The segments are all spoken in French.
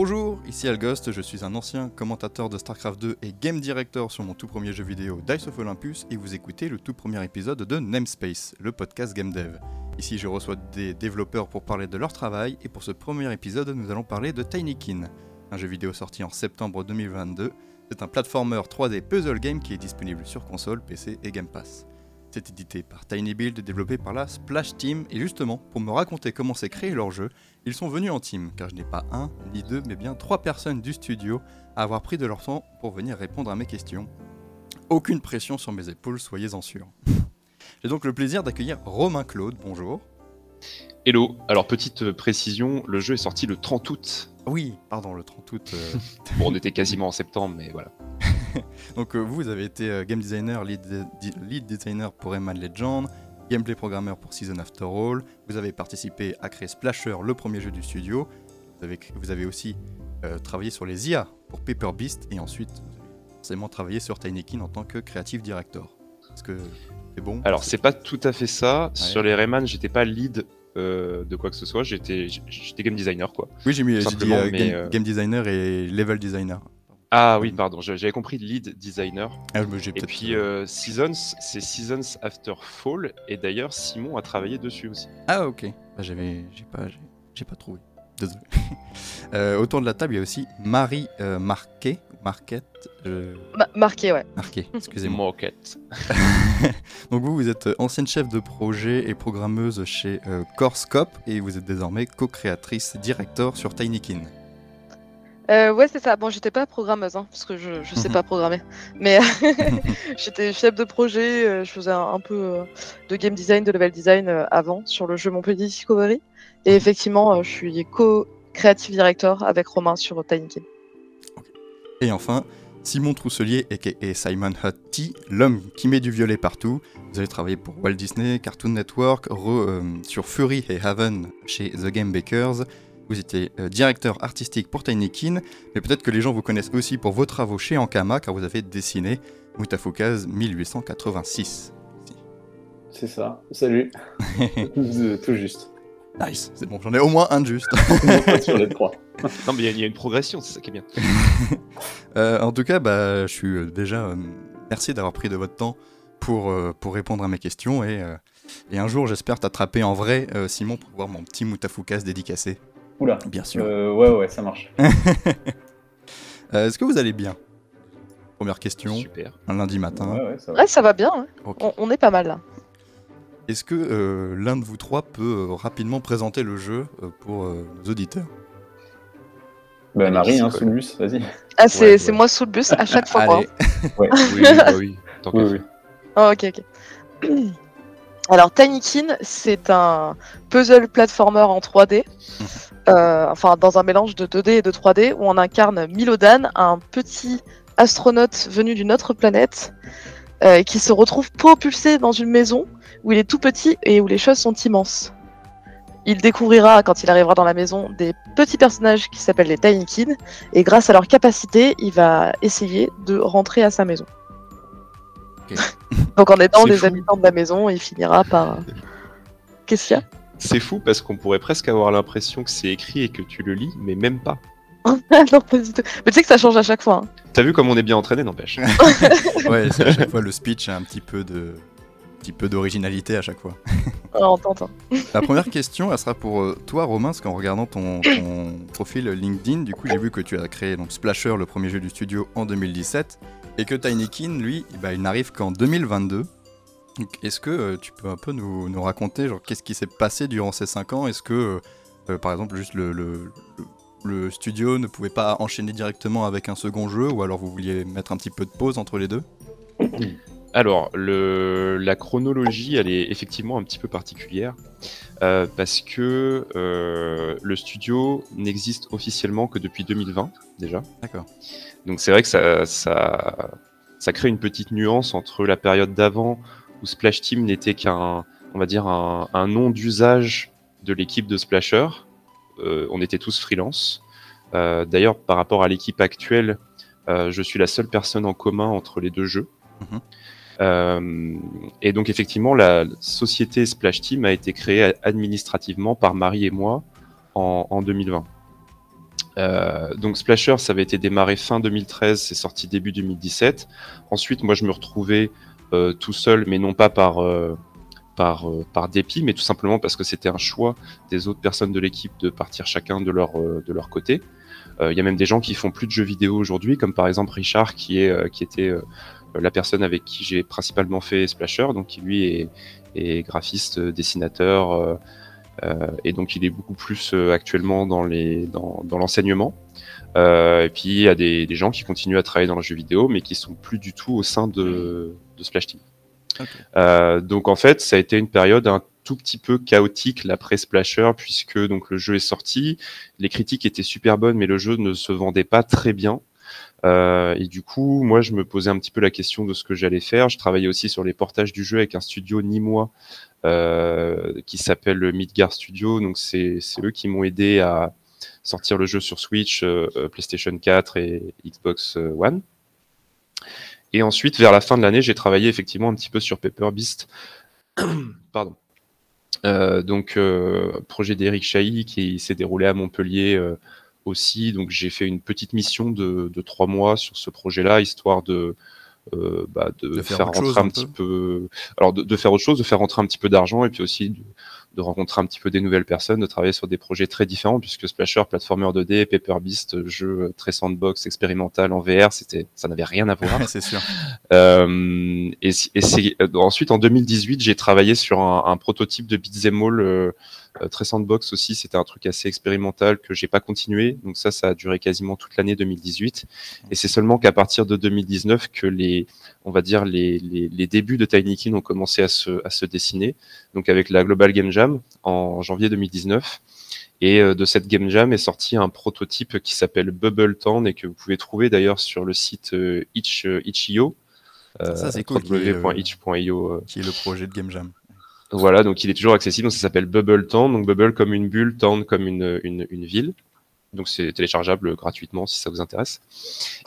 Bonjour, ici Algost, je suis un ancien commentateur de StarCraft 2 et game director sur mon tout premier jeu vidéo Dice of Olympus et vous écoutez le tout premier épisode de Namespace, le podcast Game Dev. Ici je reçois des développeurs pour parler de leur travail et pour ce premier épisode nous allons parler de Tinykin, un jeu vidéo sorti en septembre 2022. C'est un platformer 3D puzzle game qui est disponible sur console, PC et Game Pass. C'est édité par Tiny Build et développé par la Splash Team. Et justement, pour me raconter comment s'est créé leur jeu, ils sont venus en team, car je n'ai pas un ni deux, mais bien trois personnes du studio à avoir pris de leur temps pour venir répondre à mes questions. Aucune pression sur mes épaules, soyez-en sûrs. J'ai donc le plaisir d'accueillir Romain Claude, bonjour. Hello, alors petite euh, précision, le jeu est sorti le 30 août. Oui, pardon, le 30 août. euh, Bon, on était quasiment en septembre, mais voilà. Donc euh, vous, vous avez été euh, game designer, lead, designer pour Rayman Legend, gameplay programmeur pour Season After All. Vous avez participé à créer Splasher, le premier jeu du studio. Vous avez, cré- vous avez aussi euh, travaillé sur les IA pour Paper Beast et ensuite vous avez forcément travaillé sur Tinykin en tant que creative director. Est-ce que c'est bon? Alors, c'est pas tout à fait ça. Sur les Rayman, j'étais pas lead euh, de quoi que ce soit, j'étais game designer, quoi. Oui, j'ai mis dit euh, euh, game designer et level designer. Ah oui, pardon, je- j'avais compris lead designer. Ah, Et puis, euh, Seasons, c'est Seasons After Fall, et d'ailleurs, Simon a travaillé dessus aussi. Ah ok. Bah, j'avais, j'ai pas, j'ai, j'ai pas trouvé. Désolé. Euh, autour de la table, il y a aussi Marie euh, Marquet, Marquette, euh, Ma- marqué, ouais. Marquet, excusez-moi. Moquette. Donc vous, vous êtes ancienne chef de projet et programmeuse chez euh, Corescope et vous êtes désormais co-créatrice director sur Tinykin. Euh, ouais, c'est ça. Bon, j'étais pas programmeuse, hein, parce que je, je sais Mhm. pas programmer. Mais j'étais chef de projet, euh, je faisais un, un peu euh, de game design, de level design avant sur le jeu Montpellier Discovery. Et effectivement, euh, je suis co-creative director avec Romain sur Tinykin. Et enfin, Simon Trousselier et Simon Hutty, l'homme qui met du violet partout. Vous avez travaillé pour Walt Disney, Cartoon Network, re- euh, sur Fury et Haven chez The Game Bakers. Vous étiez euh, directeur artistique pour Tinykin, mais peut-être que les gens vous connaissent aussi pour vos travaux chez Ankama, car vous avez dessiné Mutafukaz 1886. C'est ça. Salut. tout, juste. Nice, c'est bon, j'en ai au moins un de juste. Sur les trois. Non, mais il y a- il y, a une progression, c'est ça qui est bien. Euh, en tout cas, bah, je suis euh, déjà. euh, merci d'avoir pris de votre temps pour, euh, pour répondre à mes questions. Et, euh, et un jour, j'espère t'attraper en vrai, euh, Simon, pour voir mon petit Moutafoukas dédicacé. Oula. Bien sûr. Euh, ouais, ouais, ça marche. Euh, Est-ce que vous allez bien? Première question, Super. un lundi matin. Ouais, ouais, ça va. Ouais, ça va bien. hein. On, on est pas mal là. Est-ce que euh, l'un de vous trois peut euh, rapidement présenter le jeu euh, pour euh, nos auditeurs? Bah, Marie, hein, sous le bus, vas-y. Ah, c'est Ouais, c'est ouais. moi sous le bus à chaque fois. quoi. Allez, Ouais. Oui, bah oui. Tant qu'à Oui, oui. Ah, ok, ok. Alors, Tinykin, c'est un puzzle platformer en 3D, euh, enfin dans un mélange de 2D et de 3D, où on incarne Milodan, un petit astronaute venu d'une autre planète, euh, qui se retrouve propulsé dans une maison où il est tout petit et où les choses sont immenses. Il découvrira, quand il arrivera dans la maison, des petits personnages qui s'appellent les Tinykin, et grâce à leur capacité, il va essayer de rentrer à sa maison. Donc en aidant fou. habitants de la maison, il finira par... Qu'est-ce qu'il y a? C'est fou parce qu'on pourrait presque avoir l'impression que c'est écrit et que tu le lis, mais même pas. non, pas du tout. Mais tu sais que ça change à chaque fois. hein. T'as vu comme on est bien entraîné, n'empêche. ouais, c'est à chaque fois le speech a un petit peu de un petit peu d'originalité à chaque fois. Ah, on t'entend. La première question, elle sera pour euh, toi, Romain, parce qu'en regardant ton, ton profil LinkedIn, du coup, j'ai vu que tu as créé donc Splasher, le premier jeu du studio, en 2017, et que Tinykin, lui, bah, il n'arrive qu'en 2022. Est-ce que euh, tu peux un peu nous, nous raconter, genre, qu'est-ce qui s'est passé durant ces 5 ans? Est-ce que, euh, euh, par exemple, juste le, le- studio ne pouvait pas enchaîner directement avec un second jeu, ou alors vous vouliez mettre un petit peu de pause entre les deux? Alors, le, la chronologie, elle est effectivement un petit peu particulière euh, parce que le studio n'existe officiellement que depuis 2020 déjà. D'accord. Donc c'est vrai que ça, ça, ça crée une petite nuance entre la période d'avant où Splash Team n'était qu'un, on va dire, un, un nom d'usage de l'équipe de Splasher. Euh, on était tous freelance. Euh, D'ailleurs, par rapport à l'équipe actuelle, euh, je suis la seule personne en commun entre les deux jeux. Mhm. Et donc effectivement, la société Splash Team a été créée administrativement par Marie et moi en, en 2020. donc Splasher, ça avait été démarré fin 2013, c'est sorti début 2017. Ensuite, moi, je me retrouvais tout seul, mais non pas par par, par dépit, mais tout simplement parce que c'était un choix des autres personnes de l'équipe de partir chacun de leur, de leur côté. Il y a même des gens qui font plus de jeux vidéo aujourd'hui, comme par exemple Richard, qui, est, qui était la personne avec qui j'ai principalement fait Splasher, donc qui lui est, graphiste, dessinateur, euh, euh, et donc il est beaucoup plus euh, actuellement dans les dans, dans l'enseignement. et puis il y a des, des, gens qui continuent à travailler dans le jeu vidéo, mais qui sont plus du tout au sein de, de Splash Team. donc en fait, ça a été une période un tout petit peu chaotique l'après Splasher, puisque donc le jeu est sorti, les critiques étaient super bonnes, mais le jeu ne se vendait pas très bien. Euh, et du coup, moi, je me posais un petit peu la question de ce que j'allais faire. Je travaillais aussi sur les portages du jeu avec un studio nîmois euh, qui s'appelle Midgar Studio. Donc, c'est eux qui m'ont aidé à sortir le jeu sur Switch, euh, PlayStation 4 et Xbox One. Et ensuite, vers la fin de l'année, j'ai travaillé effectivement un petit peu sur Paper Beast. Pardon. donc, projet d'Eric Chahi qui s'est déroulé à Montpellier aussi. Donc j'ai fait une petite mission de, trois mois sur ce projet-là, histoire de, euh, bah, de, faire, rentrer un, petit peu, alors de, faire autre chose, de faire rentrer un petit peu d'argent et puis aussi de, rencontrer un petit peu des nouvelles personnes, de travailler sur des projets très différents puisque Splasher, platformer 2D, Paper Beast, jeu très sandbox, expérimental en VR, c'était, ça n'avait rien à voir. c'est sûr. Euh, et, c'est euh, ensuite en 2018, j'ai travaillé sur un, prototype de Beat'em All euh, très sandbox aussi, c'était un truc assez expérimental que j'ai pas continué. Donc ça, ça a duré quasiment toute l'année 2018. Et c'est seulement qu'à partir de 2019 que les, on va dire les, les, débuts de Tinykin ont commencé à se, à se dessiner. Donc avec la Global Game Jam en janvier 2019. Et euh, de cette Game Jam est sorti un prototype qui s'appelle Bubble Town et que vous pouvez trouver d'ailleurs sur le site euh, Itch, Itch.io. ça, c'est cool. Qui est, qui est le projet de Game Jam. Voilà, donc il est toujours accessible. Donc ça s'appelle Bubble Town. Donc Bubble comme une bulle, Town comme une, une, ville. Donc c'est téléchargeable gratuitement si ça vous intéresse.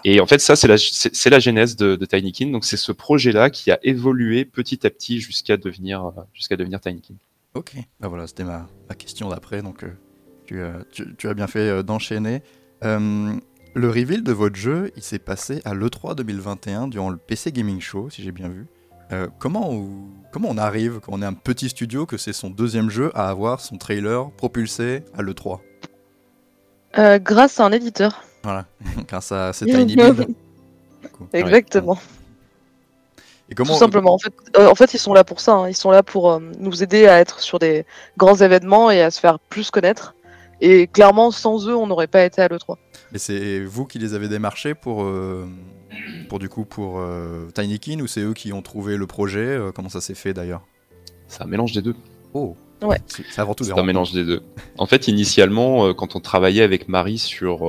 Et en fait, ça, c'est la, la genèse de, de Tinykin. Donc c'est ce projet-là qui a évolué petit à petit jusqu'à devenir, jusqu'à devenir Tinykin. Ok, bah voilà, c'était ma, ma question d'après. Donc euh, tu, tu, tu, as bien fait euh, d'enchaîner. Euh, le reveal de votre jeu, il s'est passé à l'E3 2021 durant le PC Gaming Show, si j'ai bien vu. Euh, comment, on, comment on arrive, quand on est un petit studio, que c'est son deuxième jeu, à avoir son trailer propulsé à l'E3 euh, Grâce à un éditeur. Voilà, grâce à cet Tiny Build. Exactement. Et comment... Tout simplement. En fait, euh, en fait, ils sont là pour ça. Hein. Ils sont là pour nous aider à être sur des grands événements et à se faire plus connaître. Et clairement, sans eux, on n'aurait pas été à l'E3. Et c'est vous qui les avez démarchés pour, pour du coup pour euh, Tinykin ou c'est eux qui ont trouvé le projet euh, Comment ça s'est fait d'ailleurs? C'est un mélange des deux. Oh Ouais. C'est avant tout C'est un mélange des deux. En fait, initialement, euh, quand on travaillait avec Marie sur,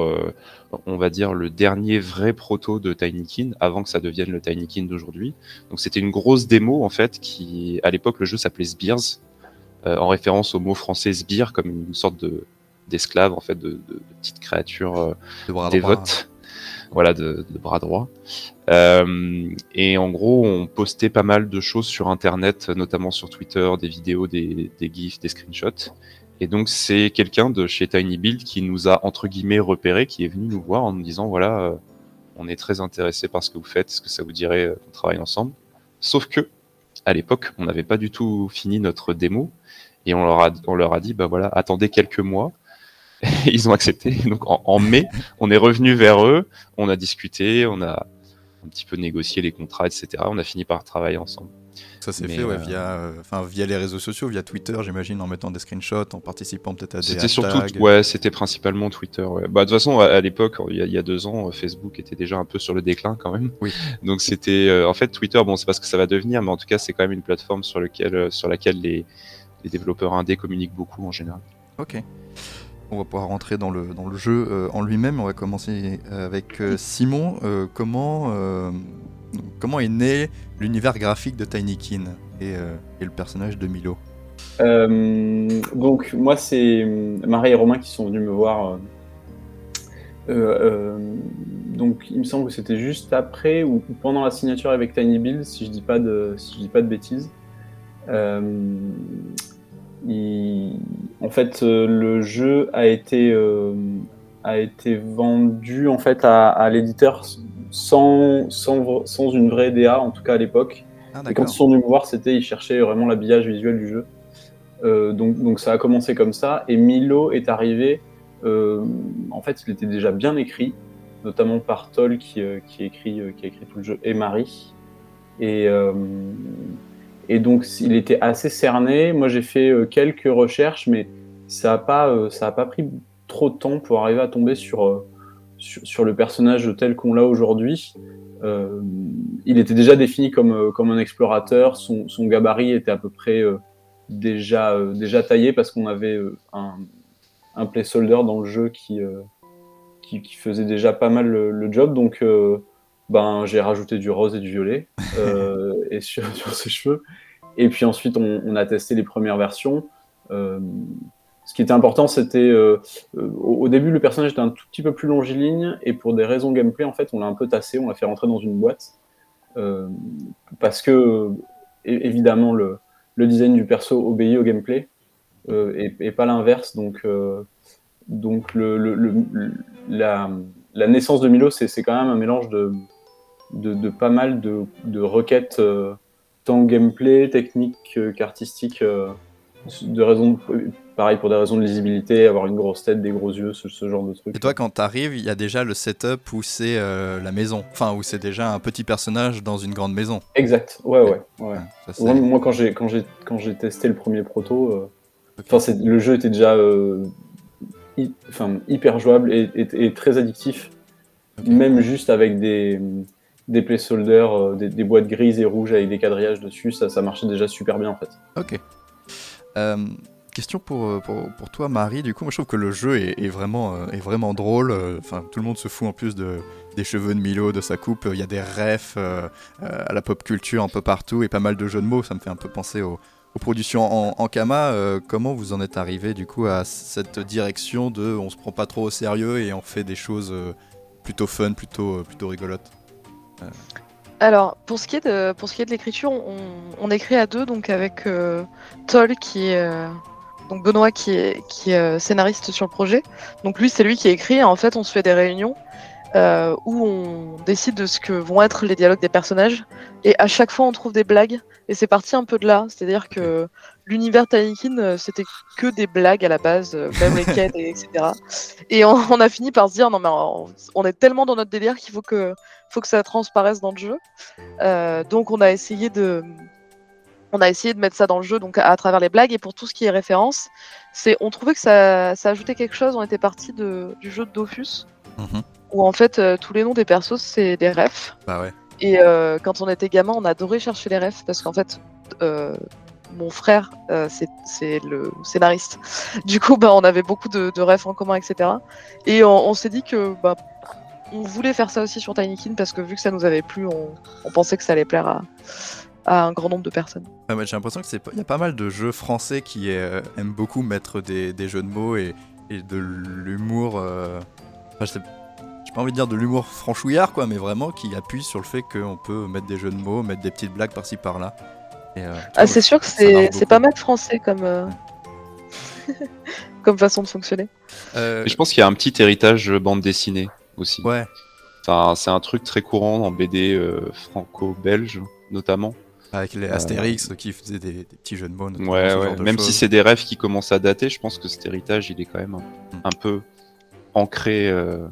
on va dire, le dernier vrai proto de Tinykin, avant que ça devienne le Tinykin d'aujourd'hui, donc c'était une grosse démo en fait qui, à l'époque, le jeu s'appelait Sbires, en référence au mot français sbire, comme une sorte de d'esclave en fait, de, de, petites créatures dévotes voilà, de, bras droit. Euh, et en gros, on postait pas mal de choses sur Internet, notamment sur Twitter, des vidéos, des, GIFs, des screenshots. Et donc, c'est quelqu'un de chez Tiny Build qui nous a, entre guillemets, repéré, qui est venu nous voir en nous disant, voilà, euh, on est très intéressé par ce que vous faites, est-ce que ça vous dirait euh, qu'on travaille ensemble Sauf que, à l'époque, on n'avait pas du tout fini notre démo, et on leur a, on leur a dit, bah voilà, attendez quelques mois, ils ont accepté. Donc en, mai, on est revenu vers eux, on a discuté, on a un petit peu négocié les contrats, etc. On a fini par travailler ensemble. Ça s'est fait ouais, euh, via, euh, via les réseaux sociaux, via Twitter, j'imagine, en mettant des screenshots, en participant peut-être à des C'était surtout, ouais, c'était principalement Twitter. Ouais. Bah, de toute façon, à, l'époque, il, y a deux ans, Facebook était déjà un peu sur le déclin quand même. Oui. Donc c'était, euh, en fait, Twitter, bon, c'est pas ce que ça va devenir, mais en tout cas, c'est quand même une plateforme sur, lequel, sur laquelle les, les développeurs indés communiquent beaucoup en général. Ok on va pouvoir rentrer dans le, dans le jeu euh, en lui-même. On va commencer euh, avec euh, Simon. comment, comment est né l'univers graphique de Tinykin et, et le personnage de Milo? Donc, moi, c'est Marie et Romain qui sont venus me voir. donc, il me semble que c'était juste après ou pendant la signature avec Tiny Build, si je dis pas de, si je dis pas de bêtises. En fait, euh, le jeu a été, euh, a été vendu en fait à, à l'éditeur sans, sans, sans une vraie DA, en tout cas à l'époque. Ah, Et quand ils sont venus me voir, c'était ils cherchaient vraiment l'habillage visuel du jeu. Euh, donc, donc ça a commencé comme ça. Et Milo est arrivé. euh, en fait, il était déjà bien écrit, notamment par Toll qui, euh, qui, écrit, qui a écrit tout le jeu et Marie. Et, et donc il était assez cerné. Moi, j'ai fait euh, quelques recherches, mais ça n'a pas, euh, ça pas pris trop de temps pour arriver à tomber sur, euh, sur, le personnage tel qu'on l'a aujourd'hui. Il était déjà défini comme, comme un explorateur. Son, son gabarit était à peu près déjà, déjà taillé parce qu'on avait un, un placeholder dans le jeu qui, qui, faisait déjà pas mal le, le job. Donc, ben, j'ai rajouté du rose et du violet euh, et sur, sur ses cheveux. Et puis ensuite, on, on a testé les premières versions. Euh, ce qui était important, c'était euh, au, début, le personnage était un tout petit peu plus longiligne et pour des raisons gameplay, en fait, on l'a un peu tassé, on l'a fait rentrer dans une boîte parce que évidemment le, le design du perso obéit au gameplay et, et pas l'inverse. Donc, donc le, le- la, la naissance de Milo, c'est quand même un mélange de, de, de pas mal de, de requêtes, euh, tant gameplay, technique qu'artistique, euh, de pareil pour des raisons de lisibilité, avoir une grosse tête, des gros yeux, ce, ce genre de trucs. Et toi, quand t'arrives, il y a déjà le setup où c'est euh, la maison. Enfin, où c'est déjà un petit personnage dans une grande maison. Exact, ouais, ouais. ouais. Ouais, ça, c'est- Moi, moi, quand j'ai quand j'ai quand j'ai testé le premier proto, enfin, c'est- le jeu était déjà hy- hyper jouable et, et- et très addictif, même juste avec des des placeholders, euh, des, boîtes grises et rouges avec des quadrillages dessus, ça, ça marchait déjà super bien en fait. Ok. Euh, question pour, euh, pour, pour toi, Marie. Du coup, moi, je trouve que le jeu est, vraiment, euh, est vraiment drôle. Enfin, tout le monde se fout en plus de, des cheveux de Milo, de sa coupe. Il y a des refs à la pop culture un peu partout et pas mal de jeux de mots. Ça me fait un peu penser aux, productions en, en Kama. Comment vous en êtes arrivé du coup à cette direction de on se prend pas trop au sérieux et on fait des choses plutôt fun, plutôt, plutôt rigolotes? Alors, pour ce qui est de, l'écriture, on, écrit à deux, donc avec euh, Toll qui est. euh, donc Benoît qui est, euh, scénariste sur le projet. Donc lui, c'est lui qui écrit. Et en fait, on se fait des réunions euh, où on décide de ce que vont être les dialogues des personnages. Et à chaque fois, on trouve des blagues. Et c'est parti un peu de là. C'est-à-dire que l'univers Tinykin, euh, c'était que des blagues à la base, euh, même les quêtes, et etc. Et on, on a fini par se dire, non mais on, on est tellement dans notre délire qu'il faut que, faut que ça transparaisse dans le jeu. Euh, donc on a essayé de on a essayé de mettre ça dans le jeu donc à, à travers les blagues et pour tout ce qui est référence, c'est on trouvait que ça, ça ajoutait quelque chose. On était parti de, du jeu de Dofus Mhm. où en fait euh, tous les noms des persos c'est des refs Bah ouais. et euh, quand on était gamin on adorait chercher les refs parce qu'en fait euh, mon frère euh, c'est le scénariste. Du coup bah on avait beaucoup de, de refs en commun etc. Et on, s'est dit que bah on voulait faire ça aussi sur Tinykin parce que vu que ça nous avait plu, on, pensait que ça allait plaire à, un grand nombre de personnes. J'ai l'impression que c'est pas- il y a pas mal de jeux français qui euh, aiment beaucoup mettre des, jeux de mots et, de l'humour. euh, Enfin, je j'ai pas envie de dire de l'humour franchouillard, quoi, mais vraiment qui appuie sur le fait qu'on peut mettre des jeux de mots, mettre des petites blagues par-ci par-là. Et, euh, Ah, c'est sûr que c'est pas mal français comme, euh, comme façon de fonctionner. Euh, je pense qu'il y a un petit héritage bande dessinée aussi. Ouais, Enfin, c'est un truc très courant en BD euh, franco-belge notamment. avec les Astérix qui faisaient des, des petits jeux de mots. Ouais, de Même si c'est des rêves qui commencent à dater, je pense que cet héritage, il est quand même un, Mm. un peu ancré euh,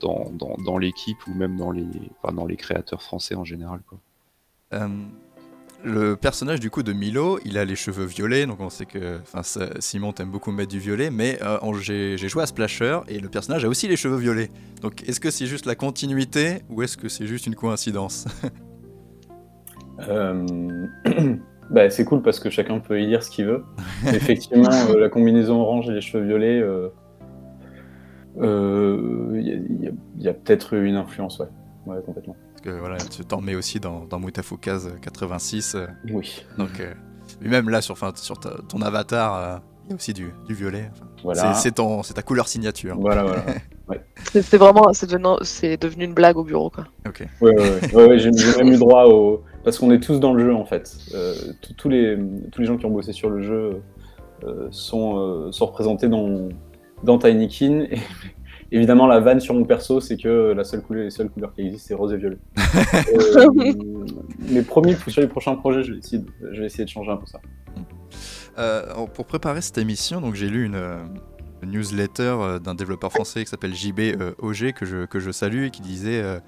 dans, dans, dans l'équipe ou même dans les, enfin, dans les créateurs français en général. Quoi. Le personnage du coup de Milo, il a les cheveux violets, donc on sait que Simon t'aime beaucoup mettre du violet, mais euh, j'ai joué à Splasher et le personnage a aussi les cheveux violets. Donc est-ce que c'est juste la continuité ou est-ce que c'est juste une coïncidence? Euh, bah, c'est cool parce que chacun peut y dire ce qu'il veut. Effectivement, euh, la combinaison orange et les cheveux violets, il y a, peut-être une influence, ouais. Ouais, complètement. Parce que voilà, tu t'en mets aussi dans, dans Mutafoukaz 86, euh, Oui. donc euh, et même là sur, enfin, sur ta- ton avatar, euh, il y a aussi du, du violet. Enfin, Voilà. c'est- ta couleur signature. Voilà, voilà. C'est c'est vraiment, c'est devenu, une blague au bureau quoi. Ok. Ouais, ouais, ouais. Ouais, ouais, j'ai même eu droit au. Parce qu'on est tous dans le jeu en fait. Euh, tous- tous, les, tous les gens qui ont bossé sur le jeu euh, sont, euh, sont représentés dans, dans Tinykin. Et, évidemment, la vanne sur mon perso, c'est que la seule couleur, les seules couleurs qui existent, c'est rose et violet. euh, mais promis, sur les prochains projets, je vais essayer de, je vais essayer de changer un peu ça. Euh, pour préparer cette émission, donc j'ai lu une, une newsletter euh, d'un développeur français qui s'appelle JB euh, que je, salue et qui disait, euh,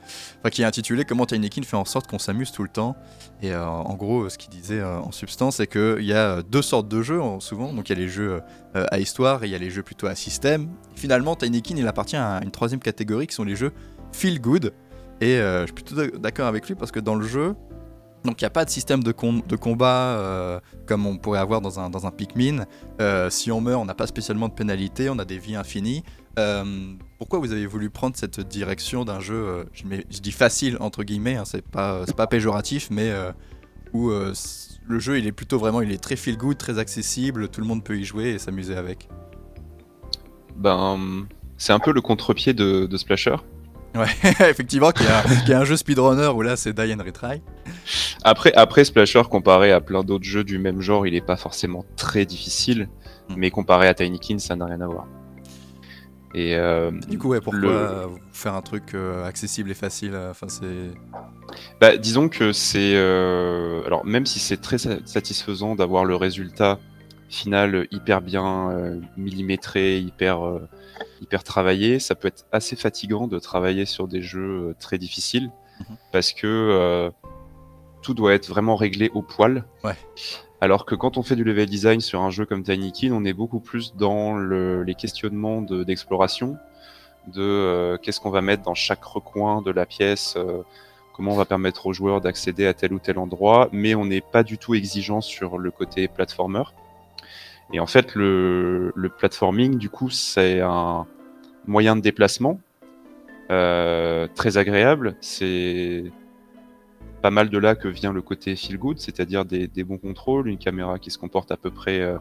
enfin qui est intitulé Comment Tinykin fait en sorte qu'on s'amuse tout le temps. Et euh, en gros, ce qu'il disait en substance, c'est qu'il y a deux sortes de jeux en- souvent. Donc il y a les jeux à histoire et il y a les jeux plutôt à système. Finalement, Tinykin il appartient à une troisième catégorie qui sont les jeux feel good. Et je suis plutôt d'ac- d'accord avec lui parce que dans le jeu, donc il n'y a pas de système de, com- de combat euh, comme on pourrait avoir dans un, Pikmin. Euh, si on meurt, on n'a pas spécialement de pénalité, on a des vies infinies. Euh, pourquoi vous avez voulu prendre cette direction d'un jeu, je, dis facile entre guillemets, hein, c'est pas, péjoratif, mais où le jeu il est plutôt vraiment, il est très feel good, très accessible, tout le monde peut y jouer et s'amuser avec? Ben, c'est un peu le contre-pied de Splasher. Ouais, effectivement, y a un jeu speedrunner où là c'est die and retry. Après, après Splasher, comparé à plein d'autres jeux du même genre, il est pas forcément très difficile, Mm. mais comparé à Tinykin, ça n'a rien à voir. Et euh, Du coup, ouais, pourquoi Le- faire un truc euh, accessible et facile euh, Enfin, c'est. bah, disons que c'est, euh, alors même si c'est très sa- satisfaisant d'avoir le résultat final hyper bien millimétré, hyper hyper travaillé, ça peut être assez fatigant de travailler sur des jeux euh, très difficiles Mhm. parce que euh, tout doit être vraiment réglé au poil. Ouais. Alors que quand on fait du level design sur un jeu comme Tinykin, on est beaucoup plus dans le- les questionnements de- d'exploration, de, euh, qu'est-ce qu'on va mettre dans chaque recoin de la pièce, euh, comment on va permettre aux joueurs d'accéder à tel ou tel endroit, mais on n'est pas du tout exigeant sur le côté platformer. Et en fait, le, le platforming, du coup, c'est un moyen de déplacement euh, très agréable. C'est pas mal de là que vient le côté feel good, c'est-à-dire des, des bons contrôles, une caméra qui se comporte à peu près, euh,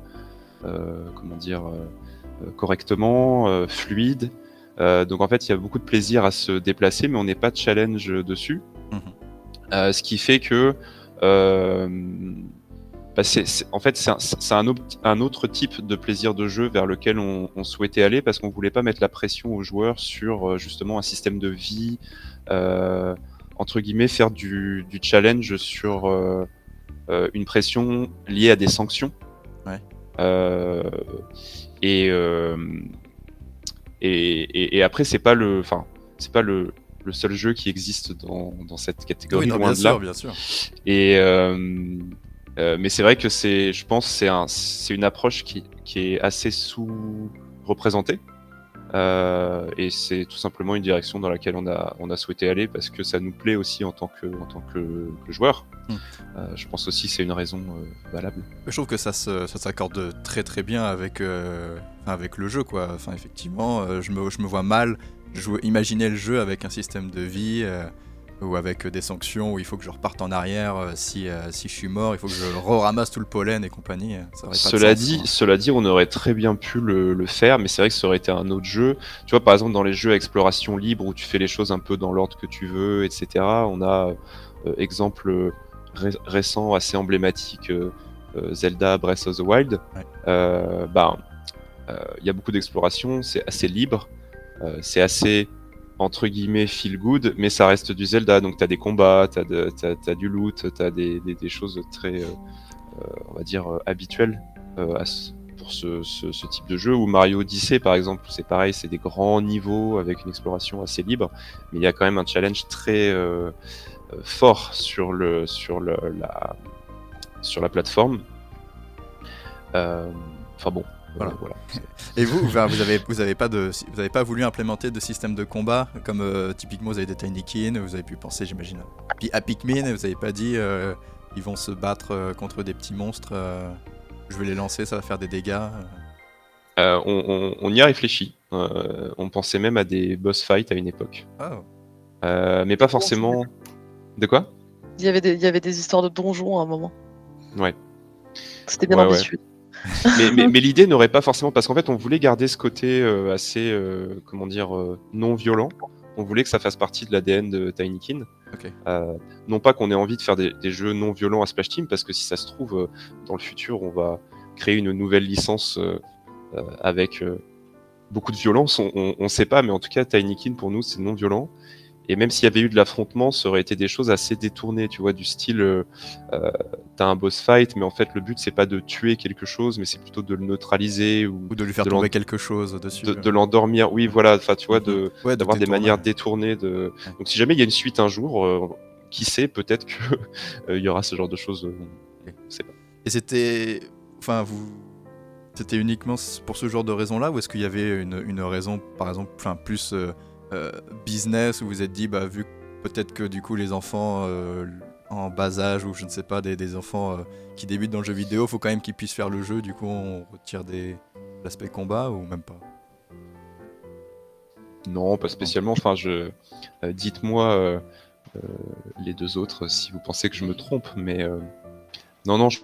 euh, comment dire, correctement, fluide. Donc en fait, il y a beaucoup de plaisir à se déplacer, mais on n'est pas de challenge dessus. Mhm. Ce qui fait que bah, en fait, c'est un, autre- un autre type de plaisir de jeu vers lequel on, on souhaitait aller parce qu'on voulait pas mettre la pression aux joueurs sur euh, justement un système de vie, euh, entre guillemets, faire du, du challenge sur euh, une pression liée à des sanctions. Ouais. Euh, et, et, et, et après, c'est pas le, enfin, c'est pas le, le seul jeu qui existe dans, dans cette catégorie, Oui, non, loin bien de là. sûr, bien sûr. Et euh, mais c'est vrai que c'est, je pense, c'est un, c'est une approche qui, qui est assez sous-représentée. Euh, et c'est tout simplement une direction dans laquelle on a, on a souhaité aller parce que ça nous plaît aussi en tant que, en tant que, que joueur. Mm. Euh, je pense aussi que c'est une raison euh, valable. Je trouve que ça se- ça s'accorde très très bien avec, avec le jeu quoi. Enfin effectivement, je, me, je me vois mal jouer, imaginer le jeu avec un système de vie ou avec des sanctions où il faut que je reparte en arrière euh, si, euh, si je suis mort, il faut que je ramasse tout le pollen et compagnie. euh, Ça pas Cela sens, dit, hein. cela dit, on aurait très bien pu le, le faire, mais c'est vrai que ça aurait été un autre jeu. Tu vois, par exemple, dans les jeux à exploration libre où tu fais les choses un peu dans l'ordre que tu veux, etc. On a euh, exemple ré- récent assez emblématique euh, Zelda Breath of the Wild. Ouais. Euh, euh, il y a beaucoup d'exploration, c'est assez libre, c'est assez entre guillemets feel good, mais ça reste du Zelda, donc t'as des combats, t'as t'as du loot, t'as des, des, choses très, euh, euh, on va dire, euh, habituelles pour ce, type de jeu. Ou Mario Odyssey, par exemple, c'est pareil, c'est des grands niveaux avec une exploration assez libre, mais il y a quand même un challenge très fort sur, le, sur, le, la, sur la plateforme. Enfin bon, Voilà. voilà. Et vous, vous avez, vous avez pas de, vous avez pas voulu implémenter de système de combat comme euh, typiquement vous avez des Tinykin, vous avez pu penser, j'imagine, à Pi- à Pikmin, vous avez pas dit euh, ils vont se battre euh, contre des petits monstres, euh, je vais les lancer, ça va faire des dégâts. on, on- on y a réfléchi. Euh, on pensait même à des boss fights à une époque. Oh. Euh, mais pas forcément. De quoi? Il y, avait des, il y avait des histoires de donjons à un moment. Ouais. C'était bien Ouais, ouais. mais, mais- mais l'idée n'aurait pas forcément parce qu'en fait on voulait garder ce côté euh, assez euh, comment dire euh, non violent. On voulait que ça fasse partie de l'ADN de Tinykin. Ok. Euh, non pas qu'on ait envie de faire des, des jeux non violents à Splash Team parce que si ça se trouve euh, dans le futur on va créer une nouvelle licence euh, euh, avec euh, beaucoup de violence, on ne sait pas, mais en tout cas, Tinykin, pour nous, c'est non violent. Et même s'il y avait eu de l'affrontement, ça aurait été des choses assez détournées, tu vois, du style, euh, euh t'as un boss fight, mais en fait, le but, c'est pas de tuer quelque chose, mais c'est plutôt de le neutraliser ou, de lui faire tomber quelque chose dessus. De, l'endormir, oui, voilà, enfin, tu vois, de, d'avoir des manières détournées. De... Donc, si jamais il y a une suite un jour, euh, qui sait, peut-être qu'il euh, y aura ce genre de choses, pas. Et c'était. Enfin, vous. C'était uniquement pour ce genre de raison-là, ou est-ce qu'il y avait une, une raison, par exemple, enfin, plus euh, business où vous êtes dit, bah, vu peut-être que du coup les enfants euh, en bas âge ou je ne sais pas, des, des enfants euh, qui débutent dans le jeu vidéo, faut quand même qu'ils puissent faire le jeu, du coup on retire des l'aspect combat ou même pas? Non, pas spécialement. Enfin, je dites-moi les deux autres si vous pensez que je me trompe, mais non, non, je,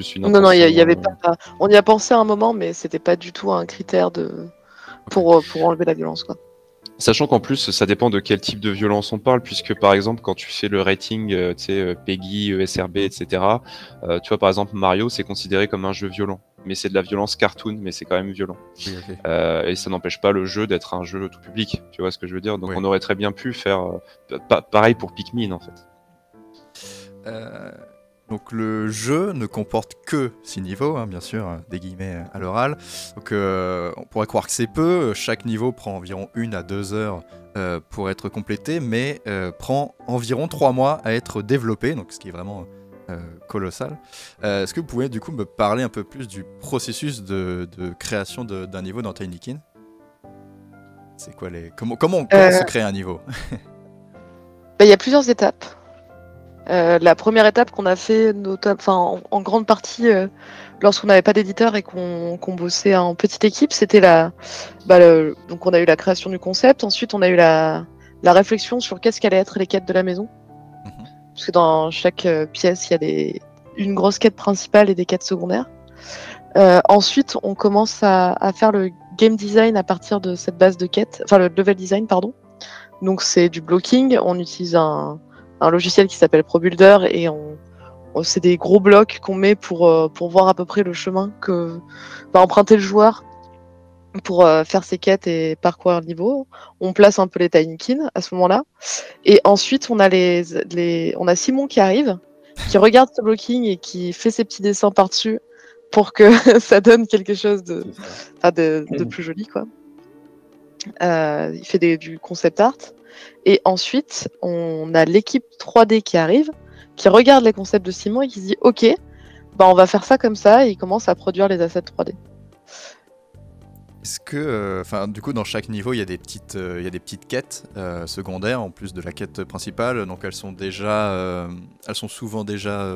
suis Non, non, il y, avait pas. On y a pensé un moment, mais c'était pas du tout un critère de pour, pour enlever la violence, quoi. Sachant qu'en plus, ça dépend de quel type de violence on parle, puisque par exemple, quand tu fais le rating, euh, tu sais, euh, PEGI, ESRB, etc., euh, tu vois, par exemple, Mario, c'est considéré comme un jeu violent. Mais c'est de la violence cartoon, mais c'est quand même violent. et ça n'empêche pas le jeu d'être un jeu tout public, tu vois ce que je veux dire? Donc on aurait très bien pu faire pareil pour Pikmin, en fait. Donc le jeu ne comporte que 6 niveaux, hein, bien sûr, hein, des guillemets à l'oral. Donc euh, on pourrait croire que c'est peu, chaque niveau prend environ 1 à 2 heures euh, pour être complété, mais euh, prend environ 3 mois à être développé, donc ce qui est vraiment colossal. Est-ce que vous pouvez du coup me parler un peu plus du processus de, création d'un niveau dans Tinykin C'est quoi les... Comment, comment on se crée un niveau? Bah, Il y a plusieurs étapes. Euh, la première étape qu'on a fait, en, en, grande partie, euh, lorsqu'on n'avait pas d'éditeur et qu'on bossait en petite équipe, c'était la. Bah, donc, on a eu la création du concept. Ensuite, on a eu la, la réflexion sur qu'est-ce qu'allaient être les quêtes de la maison. Mhm. Parce que dans chaque euh, pièce, il y a des, une grosse quête principale et des quêtes secondaires. ensuite, on commence à, à, faire le game design à partir de cette base de quêtes, enfin le level design, pardon. Donc, c'est du blocking. On utilise un un logiciel qui s'appelle ProBuilder et on, c'est des gros blocs qu'on met pour, euh, pour voir à peu près le chemin que va emprunter le joueur pour euh, faire ses quêtes et parcourir le niveau. On place un peu les tinykins à ce moment-là. Et ensuite, on a, les, les, on a Simon qui arrive, qui regarde ce blocking et qui fait ses petits dessins par-dessus pour que ça donne quelque chose de, de, de, plus joli. Quoi. Euh, il fait du concept art. Et ensuite, on a l'équipe 3D qui arrive, qui regarde les concepts de Simon et qui se dit Ok, bah on va faire ça comme ça, et il commence à produire les assets 3D. Est-ce que, euh, enfin, du coup, dans chaque niveau, il y a des petites, euh, il y a des petites quêtes secondaires en plus de la quête principale. Donc, elles sont déjà, elles sont souvent déjà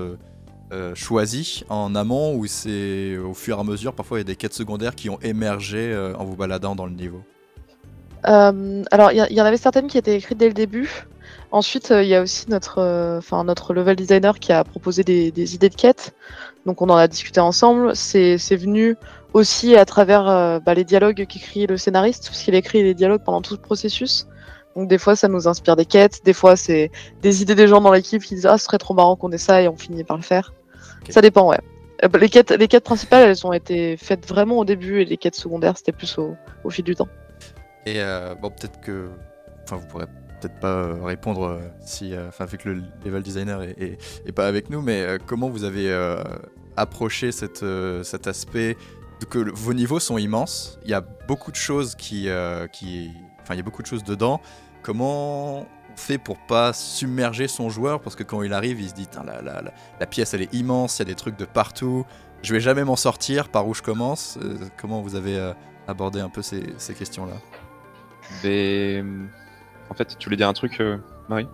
choisies en amont, ou c'est au fur et à mesure. Parfois, il y a des quêtes secondaires qui ont émergé en vous baladant dans le niveau. Euh, alors, il y, en avait certaines qui étaient écrites dès le début. Ensuite, euh, il y a aussi notre, euh, enfin notre level designer qui a proposé des, idées de quête. Donc, on en a discuté ensemble. C'est venu aussi à travers bah, les dialogues qu'écrit le scénariste, parce qu'il écrit les dialogues pendant tout le processus. Donc, des fois, ça nous inspire des quêtes. Des fois, c'est des idées des gens dans l'équipe qui disent Ah, ce serait trop marrant qu'on ait ça, et on finit par le faire. Ça dépend, ouais. Les quêtes, les quêtes principales, elles ont été faites vraiment au début, et les quêtes secondaires, c'était plus au fil du temps. Et euh, bon, peut-être que. Enfin, vous pourrez peut-être pas euh, répondre euh, si. Enfin, vu que le level designer est, pas avec nous, mais comment vous avez approché cet aspect que vos niveaux sont immenses, il y a beaucoup de choses qui. enfin, il y a beaucoup de choses dedans. Comment on fait pour pas submerger son joueur? Parce que quand il arrive, il se dit la, la, la, pièce elle est immense, il y a des trucs de partout, je vais jamais m'en sortir, par où je commence Comment vous avez abordé un peu ces, ces en fait, tu voulais dire un truc, euh, Marie?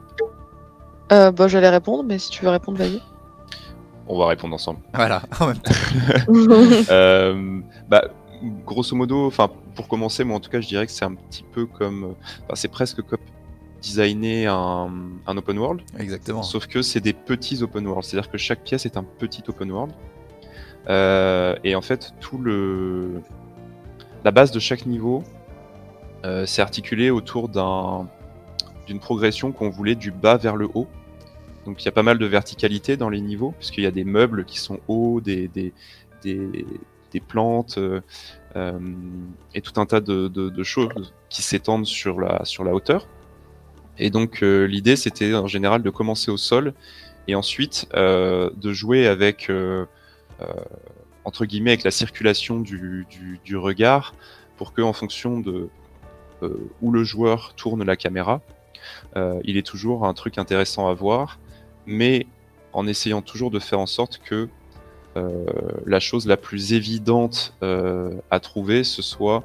Euh, bah, J'allais répondre, mais si tu veux répondre, vas-y. On va répondre ensemble. Voilà, en même temps. euh, bah, grosso modo, enfin, pour commencer, moi en tout cas, je dirais que c'est un petit peu comme. c'est presque comme designer un, un, open world. Exactement. Sauf que c'est des petits open world. C'est-à-dire que chaque pièce est un petit open world. Euh, et en fait, tout le. La base de chaque niveau euh, c'est articulé autour d'une progression qu'on voulait du bas vers le haut. Donc il y a pas mal de verticalité dans les niveaux, puisqu'il y a des meubles qui sont hauts, des, des, des plantes et tout un tas de, de choses qui s'étendent sur la, sur la hauteur. Et donc l'idée c'était en général de commencer au sol et ensuite de jouer avec entre guillemets avec la circulation du, du, regard pour que en fonction de où le joueur tourne la caméra, il est toujours un truc intéressant à voir, mais en essayant toujours de faire en sorte que euh, la chose la plus évidente euh, à trouver, ce soit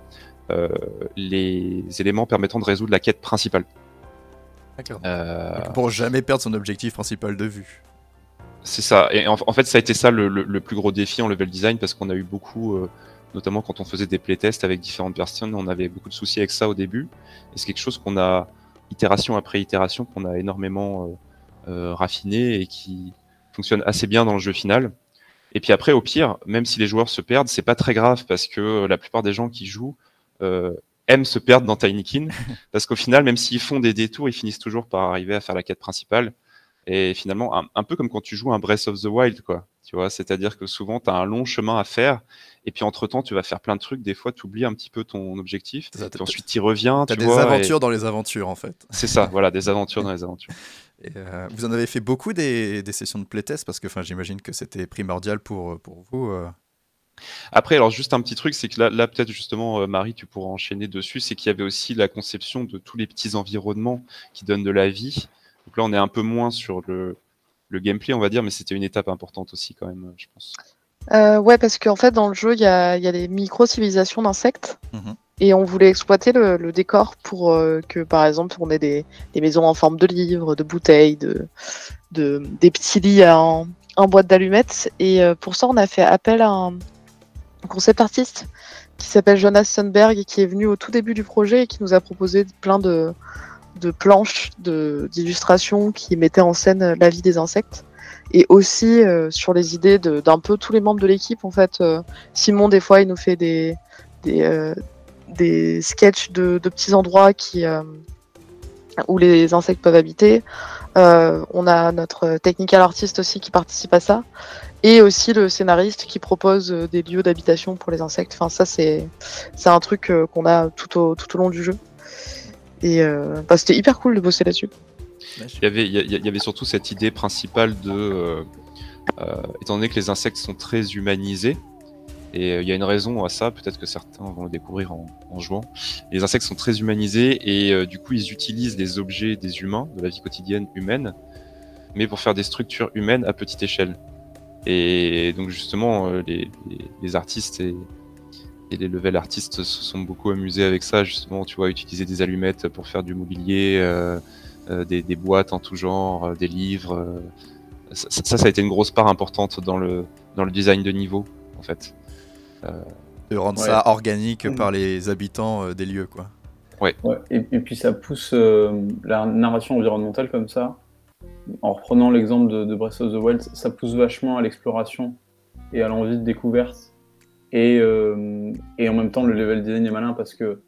euh, les éléments permettant de résoudre la quête principale. D'accord. Pour jamais perdre son objectif principal de vue. C'est ça. Et en, fait, ça a été ça le, plus gros défi en level design parce qu'on a eu beaucoup, notamment quand on faisait des playtests avec différentes personnes, on avait beaucoup de soucis avec ça au début. Et c'est quelque chose qu'on a, itération après itération, qu'on a énormément raffiné et qui fonctionne assez bien dans le jeu final. Et puis après, au pire, même si les joueurs se perdent, c'est pas très grave parce que la plupart des gens qui jouent euh, aiment se perdre dans Tinykin parce qu'au final, même s'ils font des détours, ils finissent toujours par arriver à faire la quête principale. Et finalement, un, peu comme quand tu joues un Breath of the Wild, quoi. Tu vois, c'est-à-dire que souvent, tu as un long chemin à faire, et puis entre-temps, tu vas faire plein de trucs. Des fois, tu oublies un petit peu ton objectif, et ensuite, tu reviens. Tu as des aventures dans les aventures, en fait. C'est ça, voilà, des aventures dans les aventures. Euh, vous en avez fait beaucoup des, sessions de playtest parce que j'imagine que c'était primordial pour, pour vous. Euh. Après, alors juste un petit truc, c'est que là, là peut-être justement, euh, Marie, tu pourras enchaîner dessus, c'est qu'il y avait aussi la conception de tous les petits environnements qui donnent de la vie. Donc là, on est un peu moins sur le, le gameplay, on va dire, mais c'était une étape importante aussi quand même, je pense. Ouais, parce qu'en fait, dans le jeu, il y a, y a, des micro-civilisations d'insectes. Mmh et on voulait exploiter le, décor pour euh, que, par exemple, on ait des, maisons en forme de livres, de bouteilles, de, des petits lits en, boîte d'allumettes. Et euh, pour ça, on a fait appel à un, concept artiste qui s'appelle Jonas Sundberg et qui est venu au tout début du projet et qui nous a proposé plein de, de planches d'illustrations qui mettaient en scène la vie des insectes et aussi euh, sur les idées d'un peu tous les membres de l'équipe. En fait, Simon, des fois, il nous fait des, des, des sketchs de, petits endroits qui, euh, où les insectes peuvent habiter. Euh, on a notre technical artist aussi qui participe à ça. Et aussi le scénariste qui propose euh, des lieux d'habitation pour les insectes. Enfin, ça, c'est un truc qu'on a tout au, tout au long du jeu. Et bah, c'était hyper cool de bosser là-dessus. Il y, avait, surtout cette idée principale de. étant donné que les insectes sont très humanisés, et euh, il y a une raison à ça, peut-être que certains vont le découvrir en, jouant. Les insectes sont très humanisés et euh, du coup ils utilisent les objets des humains, de la vie quotidienne humaine, mais pour faire des structures humaines à petite échelle. Et donc justement, euh, les, artistes et, les level artistes se sont beaucoup amusés avec ça, justement, tu vois, utiliser des allumettes pour faire du mobilier, des, boîtes en tout genre, des livres. Ça, ça, ça, a été une grosse part importante dans le, dans le design de niveau, en fait de rendre ça organique par les habitants euh, des lieux, quoi. Ouais. Et, puis ça pousse euh, la narration environnementale comme ça. En reprenant l'exemple de, Breath of the Wild, ça pousse vachement à l'exploration et à l'envie de découverte. Et, euh, et, en même temps, le level design est malin parce que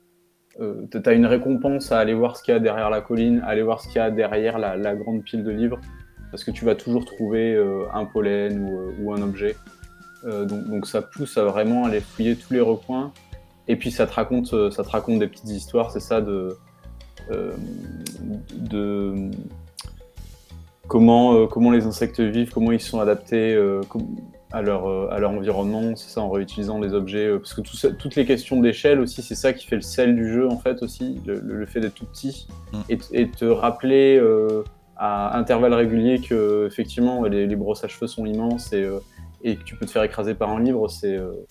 tu as une récompense à aller voir ce qu'il y a derrière la colline, à aller voir ce qu'il y a derrière la, grande pile de livres, parce que tu vas toujours trouver un pollen ou, ou un objet. Euh, donc, ça pousse à vraiment aller fouiller tous les recoins. Et puis ça te raconte, euh, ça te raconte des petites histoires, c'est ça de, euh, de comment, comment les insectes vivent, comment ils sont adaptés à, leur, à leur environnement, c'est ça en réutilisant les objets. parce que toutes les questions d'échelle aussi, c'est ça qui fait le sel du jeu en fait aussi, le, fait d'être tout petit mm. et, te rappeler à intervalles réguliers que effectivement les, les brosses à cheveux sont immenses et et que tu peux te faire écraser par un livre, c'est euh,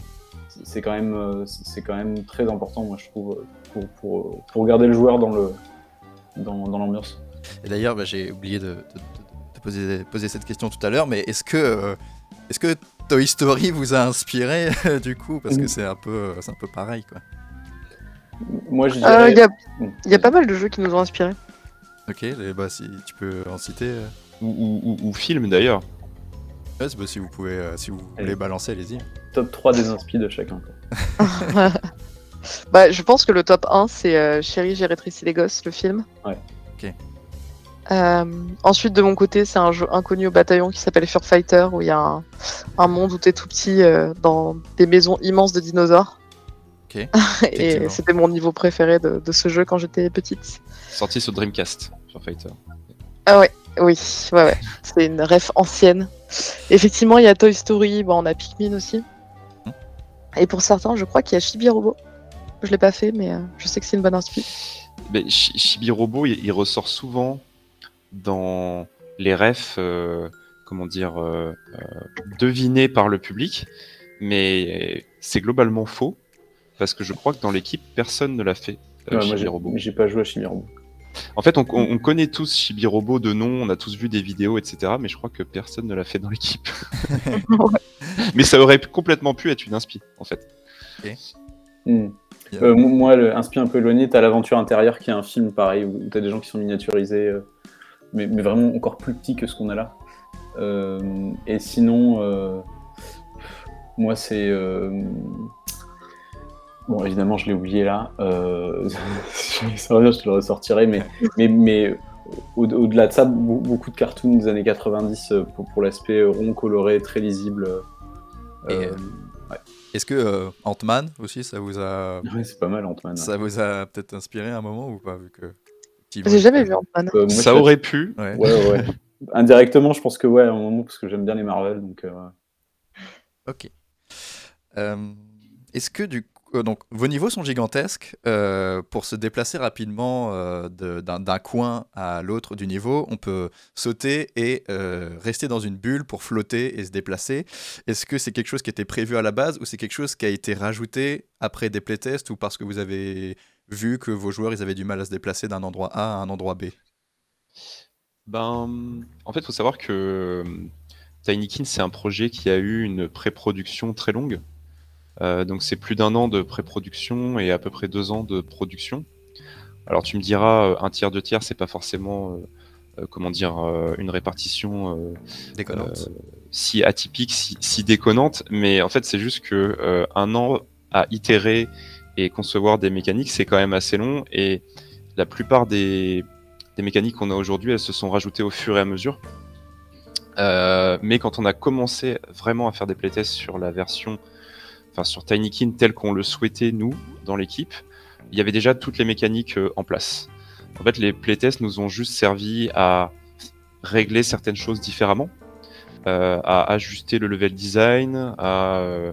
c'est quand même euh, c'est quand même très important, moi je trouve, pour, pour, pour garder le joueur dans le dans, dans l'ambiance. Et d'ailleurs, bah, j'ai oublié de, de, poser, poser, cette question tout à l'heure, mais est-ce que euh, est-ce que Toy Story vous a inspiré du coup parce que c'est un peu c'est un peu pareil quoi. Moi je dirais. Il y, a, y, a pas mal de jeux qui nous ont inspirés. Ok, bah si tu peux en citer. Ou, ou, ou, ou film d'ailleurs. Bah, si vous pouvez, euh, si vous voulez balancer, allez-y. Top 3 des inspi de chacun. bah, je pense que le top 1, c'est euh, Chérie, j'ai rétréci les gosses, le film. Ouais. Ok. Euh, ensuite, de mon côté, c'est un jeu inconnu au bataillon qui s'appelle Fur Fighter, où il y a un, un monde où t'es tout petit euh, dans des maisons immenses de dinosaures. Ok. Et c'était mon niveau préféré de, de ce jeu quand j'étais petite. Sorti sur Dreamcast, sur Fighter. Ah ouais, oui, ouais, ouais. C'est une ref ancienne. Effectivement, il y a Toy Story, bon, on a Pikmin aussi. Hmm. Et pour certains, je crois qu'il y a Chibi Robo. Je l'ai pas fait, mais euh, je sais que c'est une bonne inspi. Mais Chi- Chibi Robo, il, il ressort souvent dans les refs, euh, comment dire, euh, euh, devinés par le public, mais c'est globalement faux, parce que je crois que dans l'équipe, personne ne l'a fait, euh, Ouais, moi, j'ai- pas joué à Chibi Robo. En fait, on, on- on connaît tous Chibi Robo de nom, on a tous vu des vidéos, etc., mais je crois que personne ne l'a fait dans l'équipe. mais ça aurait complètement pu être une inspi, en fait. Hmm. Yeah. Euh, mo- moi, le inspi un peu éloigné, t'as l'aventure intérieure qui est un film pareil où t'as des gens qui sont miniaturisés, euh, mais, mais vraiment encore plus petits que ce qu'on a là. Euh, et sinon, euh, moi c'est euh, bon évidemment je l'ai oublié là. Euh, je te le ressortirai, mais mais mais au- au-delà de ça, be- beaucoup de cartoons des années 90 euh, pour, pour l'aspect rond coloré très lisible. Est-ce que euh, Ant-Man aussi, ça vous a, ouais, c'est pas mal Ant-Man. ça vous a peut-être inspiré à un moment ou pas vu que Petit J'ai jamais vu Ant-Man. Euh, ça je- aurait pu. Ouais. Ouais, ouais, ouais. Indirectement, je pense que ouais, à un moment, parce que j'aime bien les Marvel, donc. euh, Ok. Euh, Est-ce que du coup, donc vos niveaux sont gigantesques euh, pour se déplacer rapidement euh, de- d'un d'un coin à l'autre du niveau, on peut sauter et euh, rester dans une bulle pour flotter et se déplacer. Est-ce que c'est quelque chose qui était prévu à la base ou c'est quelque chose qui a été rajouté après des playtests ou parce que vous avez vu que vos joueurs ils avaient du mal à se déplacer d'un endroit A à un endroit B Ben, en fait, il faut savoir que euh, Tinykin, c'est un projet qui a eu une pré-production très longue. Euh, donc, c'est plus d'un an de pré-production et à peu près deux ans de production. Alors, tu me diras, euh, un tiers, deux tiers, c'est pas forcément, euh, comment dire, une répartition euh, Déconnante. si atypique, si, si déconnante, mais en fait, c'est juste que un an à itérer et concevoir des mécaniques, c'est quand même assez long. Et la plupart des, mécaniques qu'on a aujourd'hui, elles se sont rajoutées au fur et à mesure. Euh, mais quand on a commencé vraiment à faire des playtests sur la version, enfin sur Tinykin tel qu'on le souhaitait nous dans l'équipe, il y avait déjà toutes les mécaniques euh, en place. En fait, les playtests nous ont juste servi à régler certaines choses différemment, euh, à ajuster le level design, à